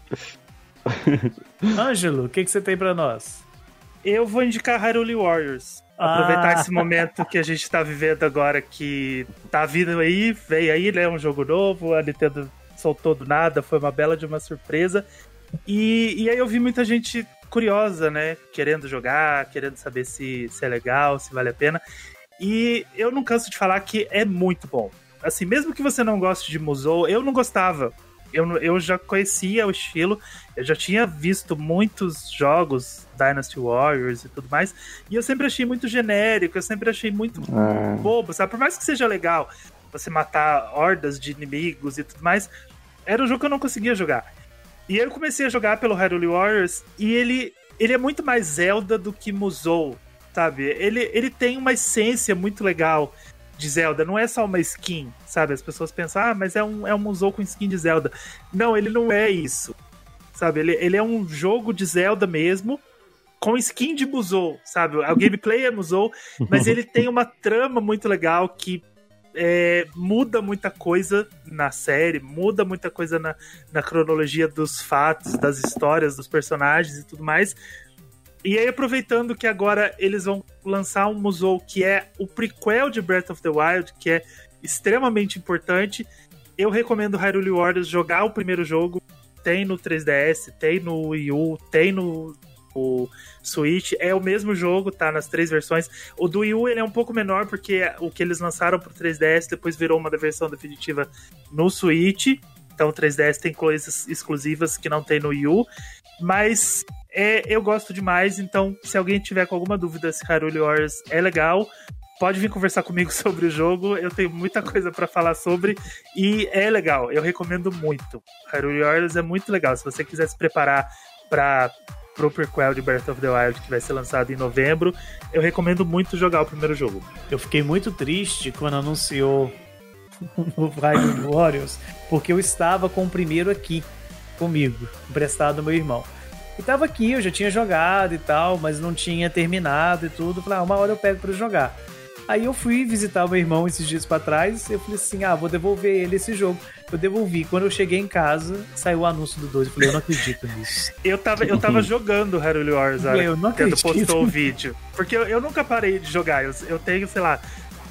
Ângelo, o que, que você tem para nós?
Eu vou indicar Hyrule Warriors. Ah. Aproveitar esse momento que a gente tá vivendo agora, que tá vindo aí, veio aí, né? Um jogo novo, a Nintendo soltou do nada, foi uma bela de uma surpresa. E, e aí eu vi muita gente curiosa, né? Querendo jogar, querendo saber se, se é legal, se vale a pena. E eu não canso de falar que é muito bom. Assim, mesmo que você não goste de Musou, eu não gostava eu, eu já conhecia o estilo, eu já tinha visto muitos jogos Dynasty Warriors e tudo mais, e eu sempre achei muito genérico, eu sempre achei muito é. bobo, sabe? Por mais que seja legal você matar hordas de inimigos e tudo mais, era um jogo que eu não conseguia jogar. E eu comecei a jogar pelo Hyrule Warriors e ele, ele é muito mais Zelda do que Musou, sabe? Ele, ele tem uma essência muito legal de Zelda, não é só uma skin, sabe? As pessoas pensam, ah, mas é um, é um musou com skin de Zelda. Não, ele não é isso, sabe? Ele, ele é um jogo de Zelda mesmo, com skin de Musou, sabe? O gameplay é Musou, mas ele tem uma trama muito legal que é, muda muita coisa na série, muda muita coisa na, na cronologia dos fatos, das histórias, dos personagens e tudo mais. E aí, aproveitando que agora eles vão lançar um Musou que é o prequel de Breath of the Wild, que é extremamente importante, eu recomendo Hyrule Warriors jogar o primeiro jogo. Tem no 3DS, tem no Wii U, tem no o Switch. É o mesmo jogo, tá? Nas três versões. O do Wii U ele é um pouco menor, porque o que eles lançaram pro 3DS depois virou uma versão definitiva no Switch. Então o 3DS tem coisas exclusivas que não tem no Wii U. Mas é, eu gosto demais, então se alguém tiver com alguma dúvida se Hyrule Wars é legal, pode vir conversar comigo sobre o jogo. Eu tenho muita coisa para falar sobre e é legal. Eu recomendo muito. Hyrule Wars é muito legal. Se você quiser se preparar para pro prequel de Breath of the Wild que vai ser lançado em novembro, eu recomendo muito jogar o primeiro jogo.
Eu fiquei muito triste quando anunciou o Hyrule Warriors, porque eu estava com o primeiro aqui comigo, emprestado do meu irmão. E tava aqui, eu já tinha jogado e tal, mas não tinha terminado e tudo. Falei, ah, uma hora eu pego para jogar. Aí eu fui visitar o meu irmão esses dias para trás e eu falei assim: ah, vou devolver ele esse jogo. Eu devolvi. Quando eu cheguei em casa, saiu o anúncio do 2. Eu falei, eu não acredito nisso.
eu tava, eu tava jogando Hyrule Wars,
eu não acredito.
quando postou o vídeo. Porque eu, eu nunca parei de jogar. Eu, eu tenho, sei lá,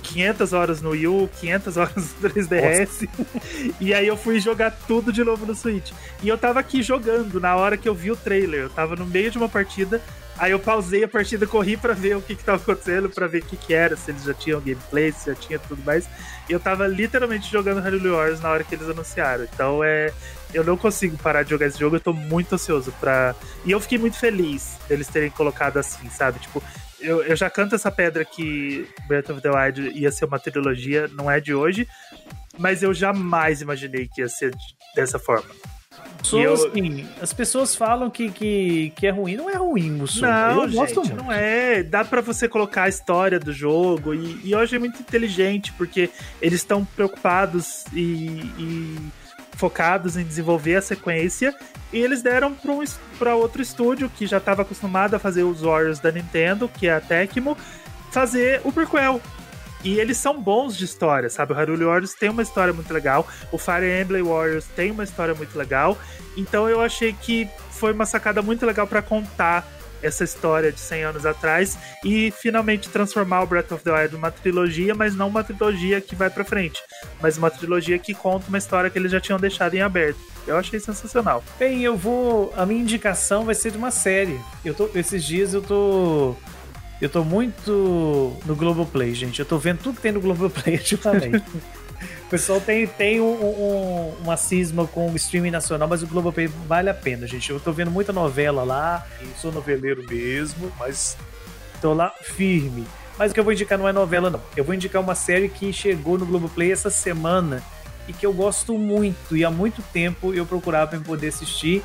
500 horas no Wii U, 500 horas no 3DS. e aí eu fui jogar tudo de novo no Switch. E eu tava aqui jogando na hora que eu vi o trailer. Eu tava no meio de uma partida. Aí eu pausei a partida, corri para ver o que que tava acontecendo, para ver o que que era, se eles já tinham gameplay, se já tinha tudo mais. E eu tava literalmente jogando Hyrule Wars na hora que eles anunciaram. Então é, eu não consigo parar de jogar esse jogo, eu tô muito ansioso pra. E eu fiquei muito feliz deles terem colocado assim, sabe? Tipo, eu, eu já canto essa pedra que Breath of the Wild ia ser uma trilogia, não é de hoje. mas eu jamais imaginei que ia ser dessa forma.
Pessoas, eu... assim, as pessoas falam que, que, que é ruim, não é ruim, Musso.
Não, eu gente, não é. Dá para você colocar a história do jogo e, e hoje é muito inteligente porque eles estão preocupados e, e, focados em desenvolver a sequência e eles deram para um, outro estúdio que já estava acostumado a fazer os Warriors da Nintendo, que é a Tecmo, fazer o prequel. E eles são bons de história, sabe? O Hyrule Warriors tem uma história muito legal, o Fire Emblem Warriors tem uma história muito legal. Então eu achei que foi uma sacada muito legal para contar essa história de 100 anos atrás e finalmente transformar o Breath of the Wild numa trilogia, mas não uma trilogia que vai para frente, mas uma trilogia que conta uma história que eles já tinham deixado em aberto. Eu achei sensacional.
Bem, eu vou. A minha indicação vai ser de uma série. Eu tô, esses dias eu tô eu tô muito no Globoplay, gente. Eu tô vendo tudo que tem no Globoplay ultimamente. Pessoal tem, tem um, um, uma cisma com o streaming nacional, mas o Globoplay vale a pena, gente. Eu tô vendo muita novela lá, sou noveleiro mesmo, mas tô lá firme. Mas o que eu vou indicar não é novela, não. Eu vou indicar uma série que chegou no Globoplay essa semana e que eu gosto muito, e há muito tempo eu procurava para poder assistir,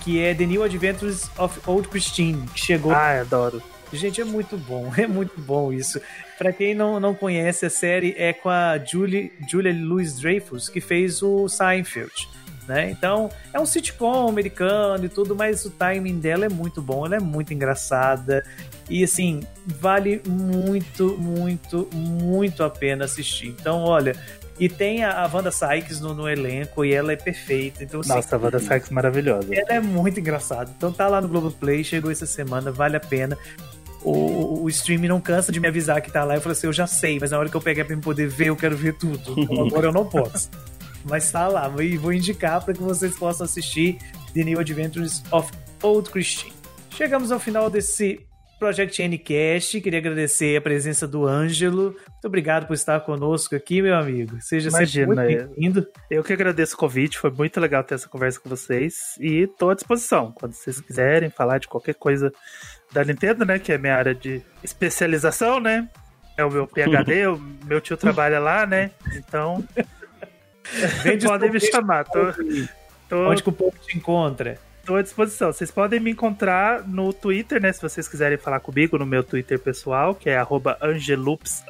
que é The New Adventures of Old Christine, que chegou.
Ah, adoro
Gente, é muito bom, é muito bom isso. Para quem não, não conhece a série, é com a Julie, Julia Louis-Dreyfus, que fez o Seinfeld. Né? Então, é um sitcom americano e tudo, mas o timing dela é muito bom, ela é muito engraçada. E assim, vale muito, muito, muito a pena assistir. Então, olha, e tem a, a Wanda Sykes no, no, elenco e ela é perfeita. Então,
assim, Nossa, a Wanda Sykes maravilhosa.
Ela é muito engraçada. Então tá lá no Globoplay, chegou essa semana, vale a pena o, o stream não cansa de me avisar que tá lá. Eu falei assim, eu já sei, mas na hora que eu pegar pra me poder ver, eu quero ver tudo. Então agora eu não posso. Mas tá lá, e vou indicar para que vocês possam assistir The New Adventures of Old Christine. Chegamos ao final desse Project Ncast. Queria agradecer a presença do Ângelo. Muito obrigado por estar conosco aqui, meu amigo. Seja Imagina, sempre muito bem-vindo.
Eu que agradeço o convite, foi muito legal ter essa conversa com vocês e estou à disposição. Quando vocês quiserem falar de qualquer coisa da Nintendo, né? Que é minha área de especialização, né? É o meu PHD, o meu tio trabalha lá, né? Então. podem me chamar. Tô,
tô, Onde que o povo te encontra?
Estou à disposição. Vocês podem me encontrar no Twitter, né? Se vocês quiserem falar comigo, no meu Twitter pessoal, que é angelups,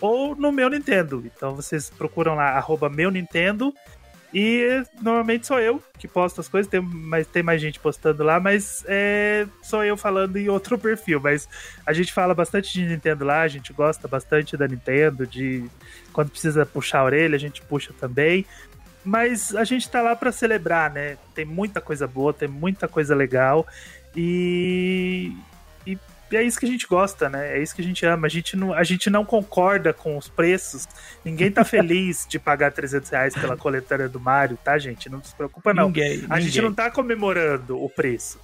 ou no meu Nintendo. Então vocês procuram lá, arroba meu Nintendo, e normalmente sou eu que posto as coisas, tem, mas tem mais gente postando lá, mas é, sou eu falando em outro perfil. Mas a gente fala bastante de Nintendo lá, a gente gosta bastante da Nintendo, de quando precisa puxar a orelha, a gente puxa também. Mas a gente tá lá para celebrar, né? Tem muita coisa boa, tem muita coisa legal. E, e é isso que a gente gosta, né? É isso que a gente ama. A gente não, a gente não concorda com os preços. Ninguém tá feliz de pagar 300 reais pela coletânea do Mario, tá, gente? Não se preocupa, não.
Ninguém,
a
ninguém.
gente não tá comemorando o preço.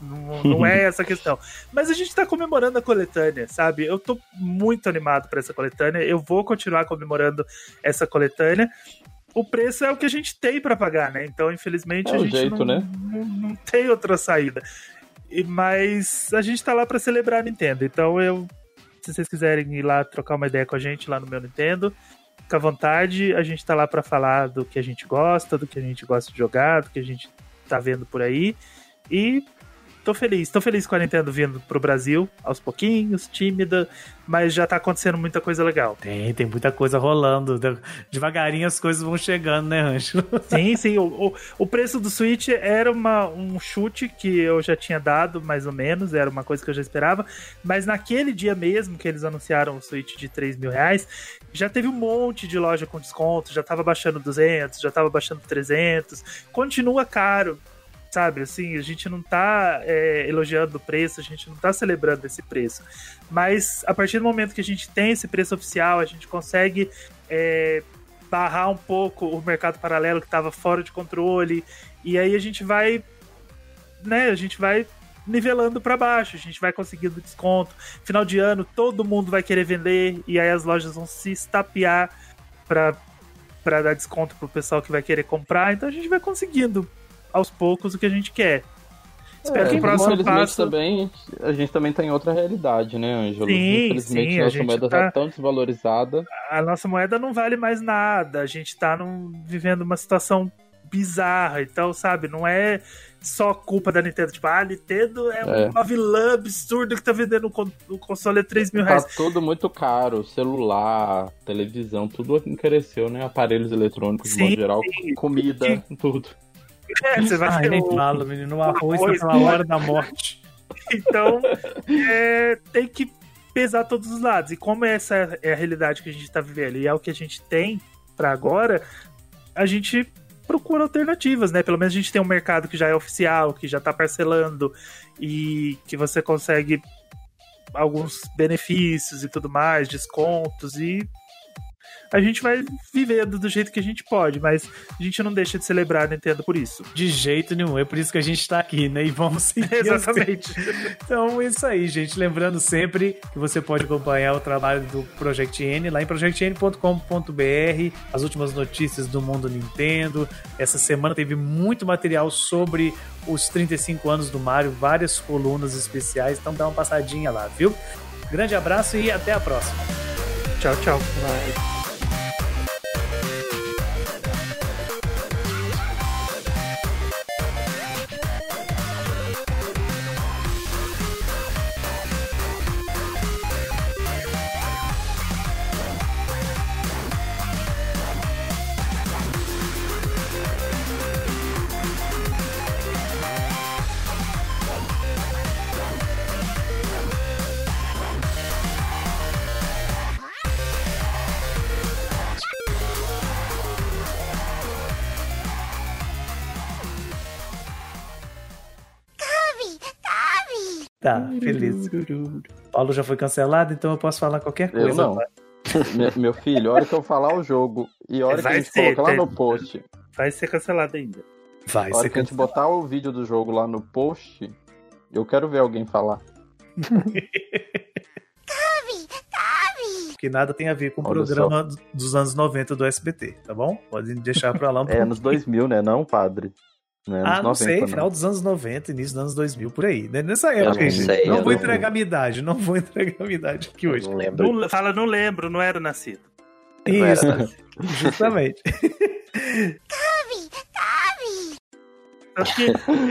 Não, não é essa a questão. Mas a gente tá comemorando a coletânea, sabe? Eu tô muito animado para essa coletânea. Eu vou continuar comemorando essa coletânea o preço é o que a gente tem para pagar, né? Então, infelizmente,
é
a gente
jeito,
não,
né?
não, não, tem outra saída. Mas a gente tá lá para celebrar a Nintendo. Então eu. Se vocês quiserem ir lá trocar uma ideia com a gente lá no meu Nintendo, fica à vontade. A gente tá lá para falar do que a gente gosta, do que a gente gosta de jogar, do que a gente tá vendo por aí. E tô feliz. Tô feliz com a Nintendo vindo pro Brasil, aos pouquinhos, tímida, mas já tá acontecendo muita coisa legal.
Tem, tem muita coisa rolando. Devagarinho as coisas vão chegando, né, Rancho?
Sim, sim. O, o, o, preço do Switch era uma, um chute que eu já tinha dado, mais ou menos, era uma coisa que eu já esperava, mas naquele dia mesmo que eles anunciaram o Switch de 3 mil reais, já teve um monte de loja com desconto, já tava baixando 200, já tava baixando 300, continua caro sabe? Assim, a gente não tá é, elogiando o preço, a gente não tá celebrando esse preço. Mas a partir do momento que a gente tem esse preço oficial, a gente consegue é, barrar um pouco o mercado paralelo que estava fora de controle, e aí a gente vai, né? A gente vai nivelando para baixo, a gente vai conseguindo desconto. Final de ano, todo mundo vai querer vender, e aí as lojas vão se estapear para para dar desconto pro pessoal que vai querer comprar, então a gente vai conseguindo aos poucos o que a gente quer.
Espero é, que o próximo passo... também, a gente também tá em outra realidade, né, Ângelo?
Sim, Infelizmente, sim,
nossa moeda tá... tá... tão desvalorizada.
A nossa moeda não vale mais nada. A gente tá num... vivendo uma situação bizarra. Então, sabe, não é só culpa da Nintendo. Tipo, ah, a Nintendo é, é. uma vilã absurda que tá vendendo o console a 3 mil reais.
Tá tudo muito caro. Celular, televisão, tudo encareceu, né? Aparelhos eletrônicos, sim, de modo geral, sim. comida, tudo.
É, você vai ah, nem o... falo, menino. O arroz, arroz tá pela hora da morte.
Então, é, tem que pesar todos os lados. E como essa é a realidade que a gente tá vivendo e é o que a gente tem para agora, a gente procura alternativas, né? Pelo menos a gente tem um mercado que já é oficial, que já tá parcelando e que você consegue alguns benefícios e tudo mais, descontos e a gente vai vivendo do jeito que a gente pode, mas a gente não deixa de celebrar a Nintendo por isso.
De jeito nenhum, é por isso que a gente tá aqui, né? E vamos seguir.
Exatamente.
Então, é isso aí, gente. Lembrando sempre que você pode acompanhar o trabalho do Project N lá em projectn.com.br, as últimas notícias do mundo Nintendo. Essa semana teve muito material sobre os 35 anos do Mario, várias colunas especiais, então dá uma passadinha lá, viu? Grande abraço e até a próxima.
Tchau, tchau. Bye.
Feliz. Paulo já foi cancelado, então eu posso falar qualquer coisa.
Eu não. meu filho, a hora que eu falar o jogo e a hora vai que a gente ser, colocar lá no post.
Vai ser cancelado ainda.
Vai
a hora que a gente botar o vídeo do jogo lá no post, eu quero ver alguém falar.
que nada tem a ver com o programa só. dos anos 90 do SBT, tá bom? Pode deixar pra lá um
É, anos 2000, né? Não, padre?
Né? Ah, não 90, sei, não. final dos anos 90, início dos anos 2000, por aí. Né? Nessa época, não, sei, não vou entregar não... minha idade, não vou entregar minha idade aqui hoje.
Não lembro. Não, fala, não lembro, não era nascido.
Isso, era nascido. justamente.
Acho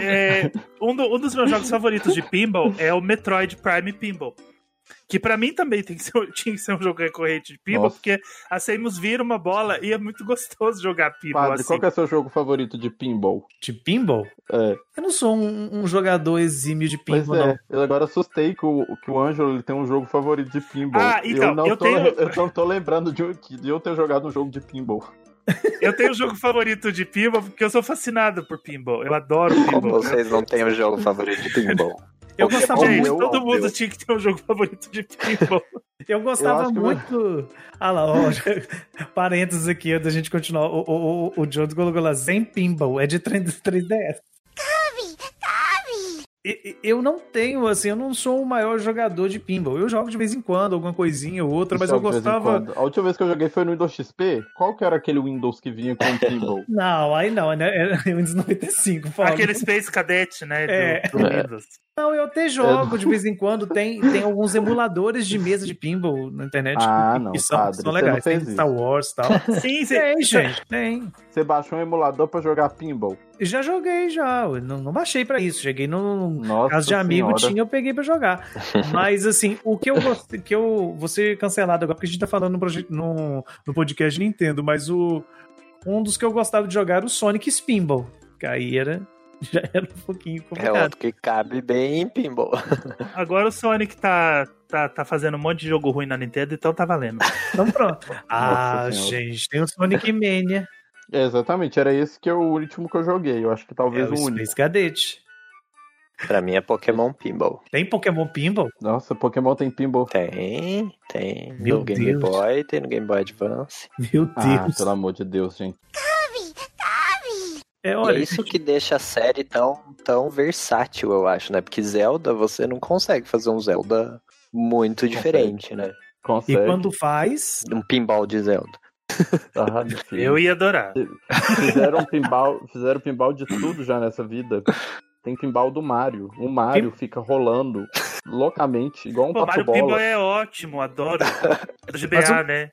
é, um, do, um dos meus jogos favoritos de pinball é o Metroid Prime Pinball. Que para mim também tem que ser, tinha que ser um jogo recorrente de pinball, Nossa. porque a Samus vira uma bola e é muito gostoso jogar pinball. Padre, assim.
qual é o seu jogo favorito de pinball?
De pinball?
É.
Eu não sou um, um jogador exímio de pinball, pois é. não.
Eu agora assustei que o, que o Ângelo tem um jogo favorito de pinball.
Ah, então,
eu não,
eu
tô,
tenho...
eu não tô lembrando de, de eu ter jogado um jogo de pinball.
Eu tenho um jogo favorito de pinball porque eu sou fascinado por pinball. Eu adoro pinball.
Como vocês não têm um jogo favorito de pinball?
Eu gostava Gente, muito. Todo mundo tinha que ter um jogo favorito de pinball.
Eu gostava eu muito. Ah lá, ó, parênteses aqui, antes da gente continuar. O, o, o, o Jones colocou lá Zen Pinball, é de 3DS eu não tenho, assim, eu não sou o maior jogador de pinball. Eu jogo de vez em quando, alguma coisinha ou outra, mas eu gostava.
A última vez que eu joguei foi no Windows XP. Qual que era aquele Windows que vinha com o pinball?
não, aí não, né? Era Windows 95. Fala.
Aquele Space Cadet, né? Do, é. do Windows.
Não, eu até jogo de vez em quando. Tem, tem alguns emuladores de mesa de pinball na internet
ah, que, não,
que são,
padre,
são legais. Tem Star Wars e tal.
Sim, sim.
Tem, gente, tem.
Você baixou um emulador pra jogar pinball?
Já joguei, já. Eu não, não baixei pra isso. Cheguei no caso de amigo, senhora. tinha, eu peguei pra jogar. Mas, assim, o que eu gostei, que eu vou ser cancelado agora, porque a gente tá falando no, projeto, no, no podcast Nintendo, mas o, um dos que eu gostava de jogar era o Sonic Spinball. Que aí era já era um pouquinho complicado.
É outro que cabe bem em pinball.
Agora o Sonic tá, tá, tá fazendo um monte de jogo ruim na Nintendo, então tá valendo.
Então pronto. ah, gente, tem o Sonic Mania.
É, exatamente, era esse que é o último que eu joguei. Eu acho que talvez é o, o único.
Space.
Pra mim é Pokémon Pinball.
Tem Pokémon Pinball?
Nossa, Pokémon tem Pinball.
Tem, tem. Meu no Game Deus. Boy, tem no Game Boy Advance.
Meu ah, Deus.
Ah, pelo amor de Deus, gente.
É, olha, é isso que deixa a série tão, tão versátil, eu acho, né? Porque Zelda, você não consegue fazer um Zelda muito consegue. diferente, né?
Consegue. E quando faz.
Um pinball de Zelda.
Ah, eu ia adorar.
Fizeram pinball, fizeram pinball de tudo já nessa vida. tem pinball do Mario. O Mario Pim... fica rolando loucamente, igual um Pô, Mario Pinball
é ótimo, adoro. É do GBA, né?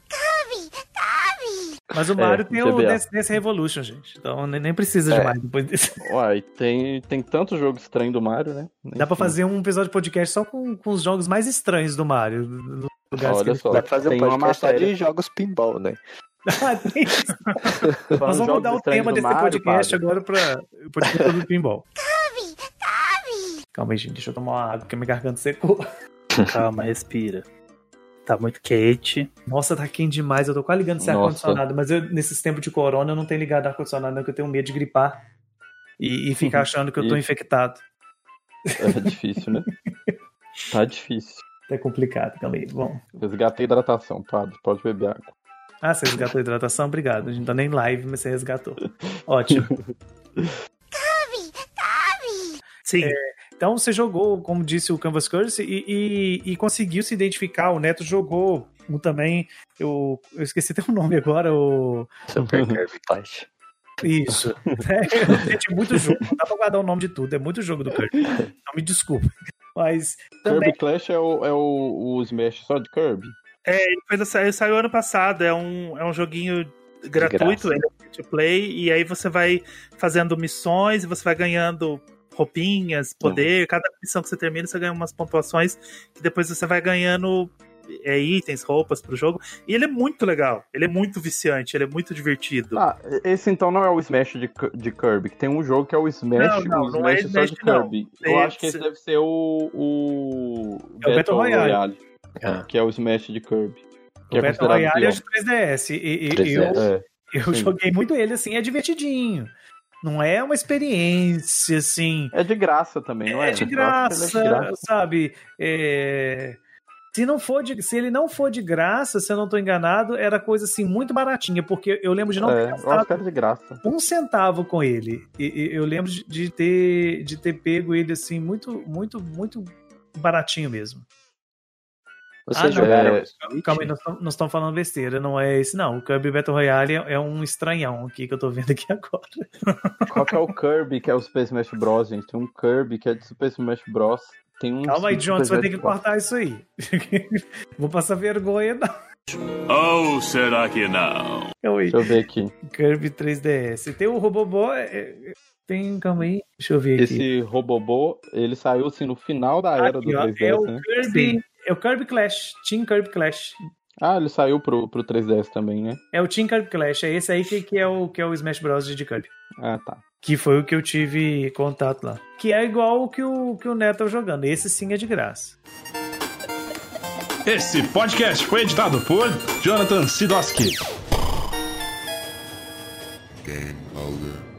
Mas o Mario é, tem o Dance, Dance Revolution, gente. Então nem precisa é. de mais depois disso.
Uai, tem, tem tanto jogo estranho do Mario, né?
Enfim. Dá pra fazer um episódio de podcast só com, com os jogos mais estranhos do Mario. No
Olha só, dá pra fazer um podcast só de jogos pinball, né?
Ah, Nós vamos mudar o tema desse Mario, podcast padre. agora pra o podcast do pinball. Calma aí, gente, deixa eu tomar uma água que minha garganta secou.
Calma, respira. Tá muito quente.
Nossa, tá quente demais. Eu tô quase ligando esse ar-condicionado, mas eu, nesses tempos de corona, eu não tenho ligado ar-condicionado, não, porque eu tenho medo de gripar e, e ficar achando que eu tô infectado.
É difícil, né? tá difícil.
É complicado, calma aí. Bom.
Resgatei hidratação, padre. Pode beber água.
Ah, você resgatou hidratação? Obrigado. A gente não tá nem live, mas você resgatou. Ótimo. Cabe, cabe. Sim. É, então você jogou, como disse o Canvas Curse, e, e, e conseguiu se identificar. O Neto jogou um também. Eu, eu esqueci até o nome agora. O...
Super Curve Clash.
Isso. É, gente, muito jogo. Não dá pra guardar o nome de tudo. É muito jogo do Kirby. Não me desculpe. Mas.
Também... Kirby Clash é o, é o, o Smash só de Kirby?
É, ele, saiu, saiu ano passado. É um, é um joguinho gratuito, ele é free to play, e aí você vai fazendo missões e você vai ganhando roupinhas, poder. Uhum. Cada missão que você termina, você ganha umas pontuações que depois você vai ganhando é, itens, roupas pro jogo. E ele é muito legal. Ele é muito viciante, ele é muito divertido.
Ah, esse então não é o Smash de, de Kirby, que tem um jogo que é o Smash, não, não, o Smash, não é Smash de Kirby. Não. Eu acho que esse deve ser o. o
é o Battle Royale. Royale
ah. Que é o Smash de Kirby.
O é Battle Royale é de 3DS. E, e 3DS. eu, é, eu joguei muito ele, assim, é divertidinho. Não é uma experiência, assim.
É de graça também, não é?
É de graça, é de graça. sabe? É... Se, não for de, se ele não for de graça, se eu não estou enganado, era coisa assim muito baratinha, porque eu lembro de não
é, ter gastado
de
graça.
um centavo com ele. E, e, eu lembro de ter, de ter pego ele assim muito, muito, muito baratinho mesmo.
Você ah, jogaram. É...
Calma aí, nós estamos falando besteira, não é esse não. O Kirby Battle Royale é, um estranhão aqui que eu tô vendo aqui agora.
Qual que é o Kirby que é o Super Smash Bros, gente? Tem um Kirby que é de Super Smash Bros. Tem um
Calma aí, John, você vai ter que cortar isso aí. Vou passar vergonha, não.
Ou será que não?
Deixa eu ver aqui.
Kirby 3DS. Tem o Robobó. É, é, tem, calma aí. Deixa eu ver
aqui. Esse Robobó, ele saiu assim no final da era aqui, do 3DS.
É o
né?
Kirby. Sim. É o Kirby Clash, Team Kirby Clash.
Ah, ele saiu pro, pro 3DS também, né?
É o Team Kirby Clash, é esse aí que, que, é, o, que é o Smash Bros. de Kirby.
Ah, tá.
Que foi o que eu tive contato lá. Que é igual o que o, que o Neto tá jogando. Esse sim é de graça.
Esse podcast foi editado por Jonathan Sidoski. Game over.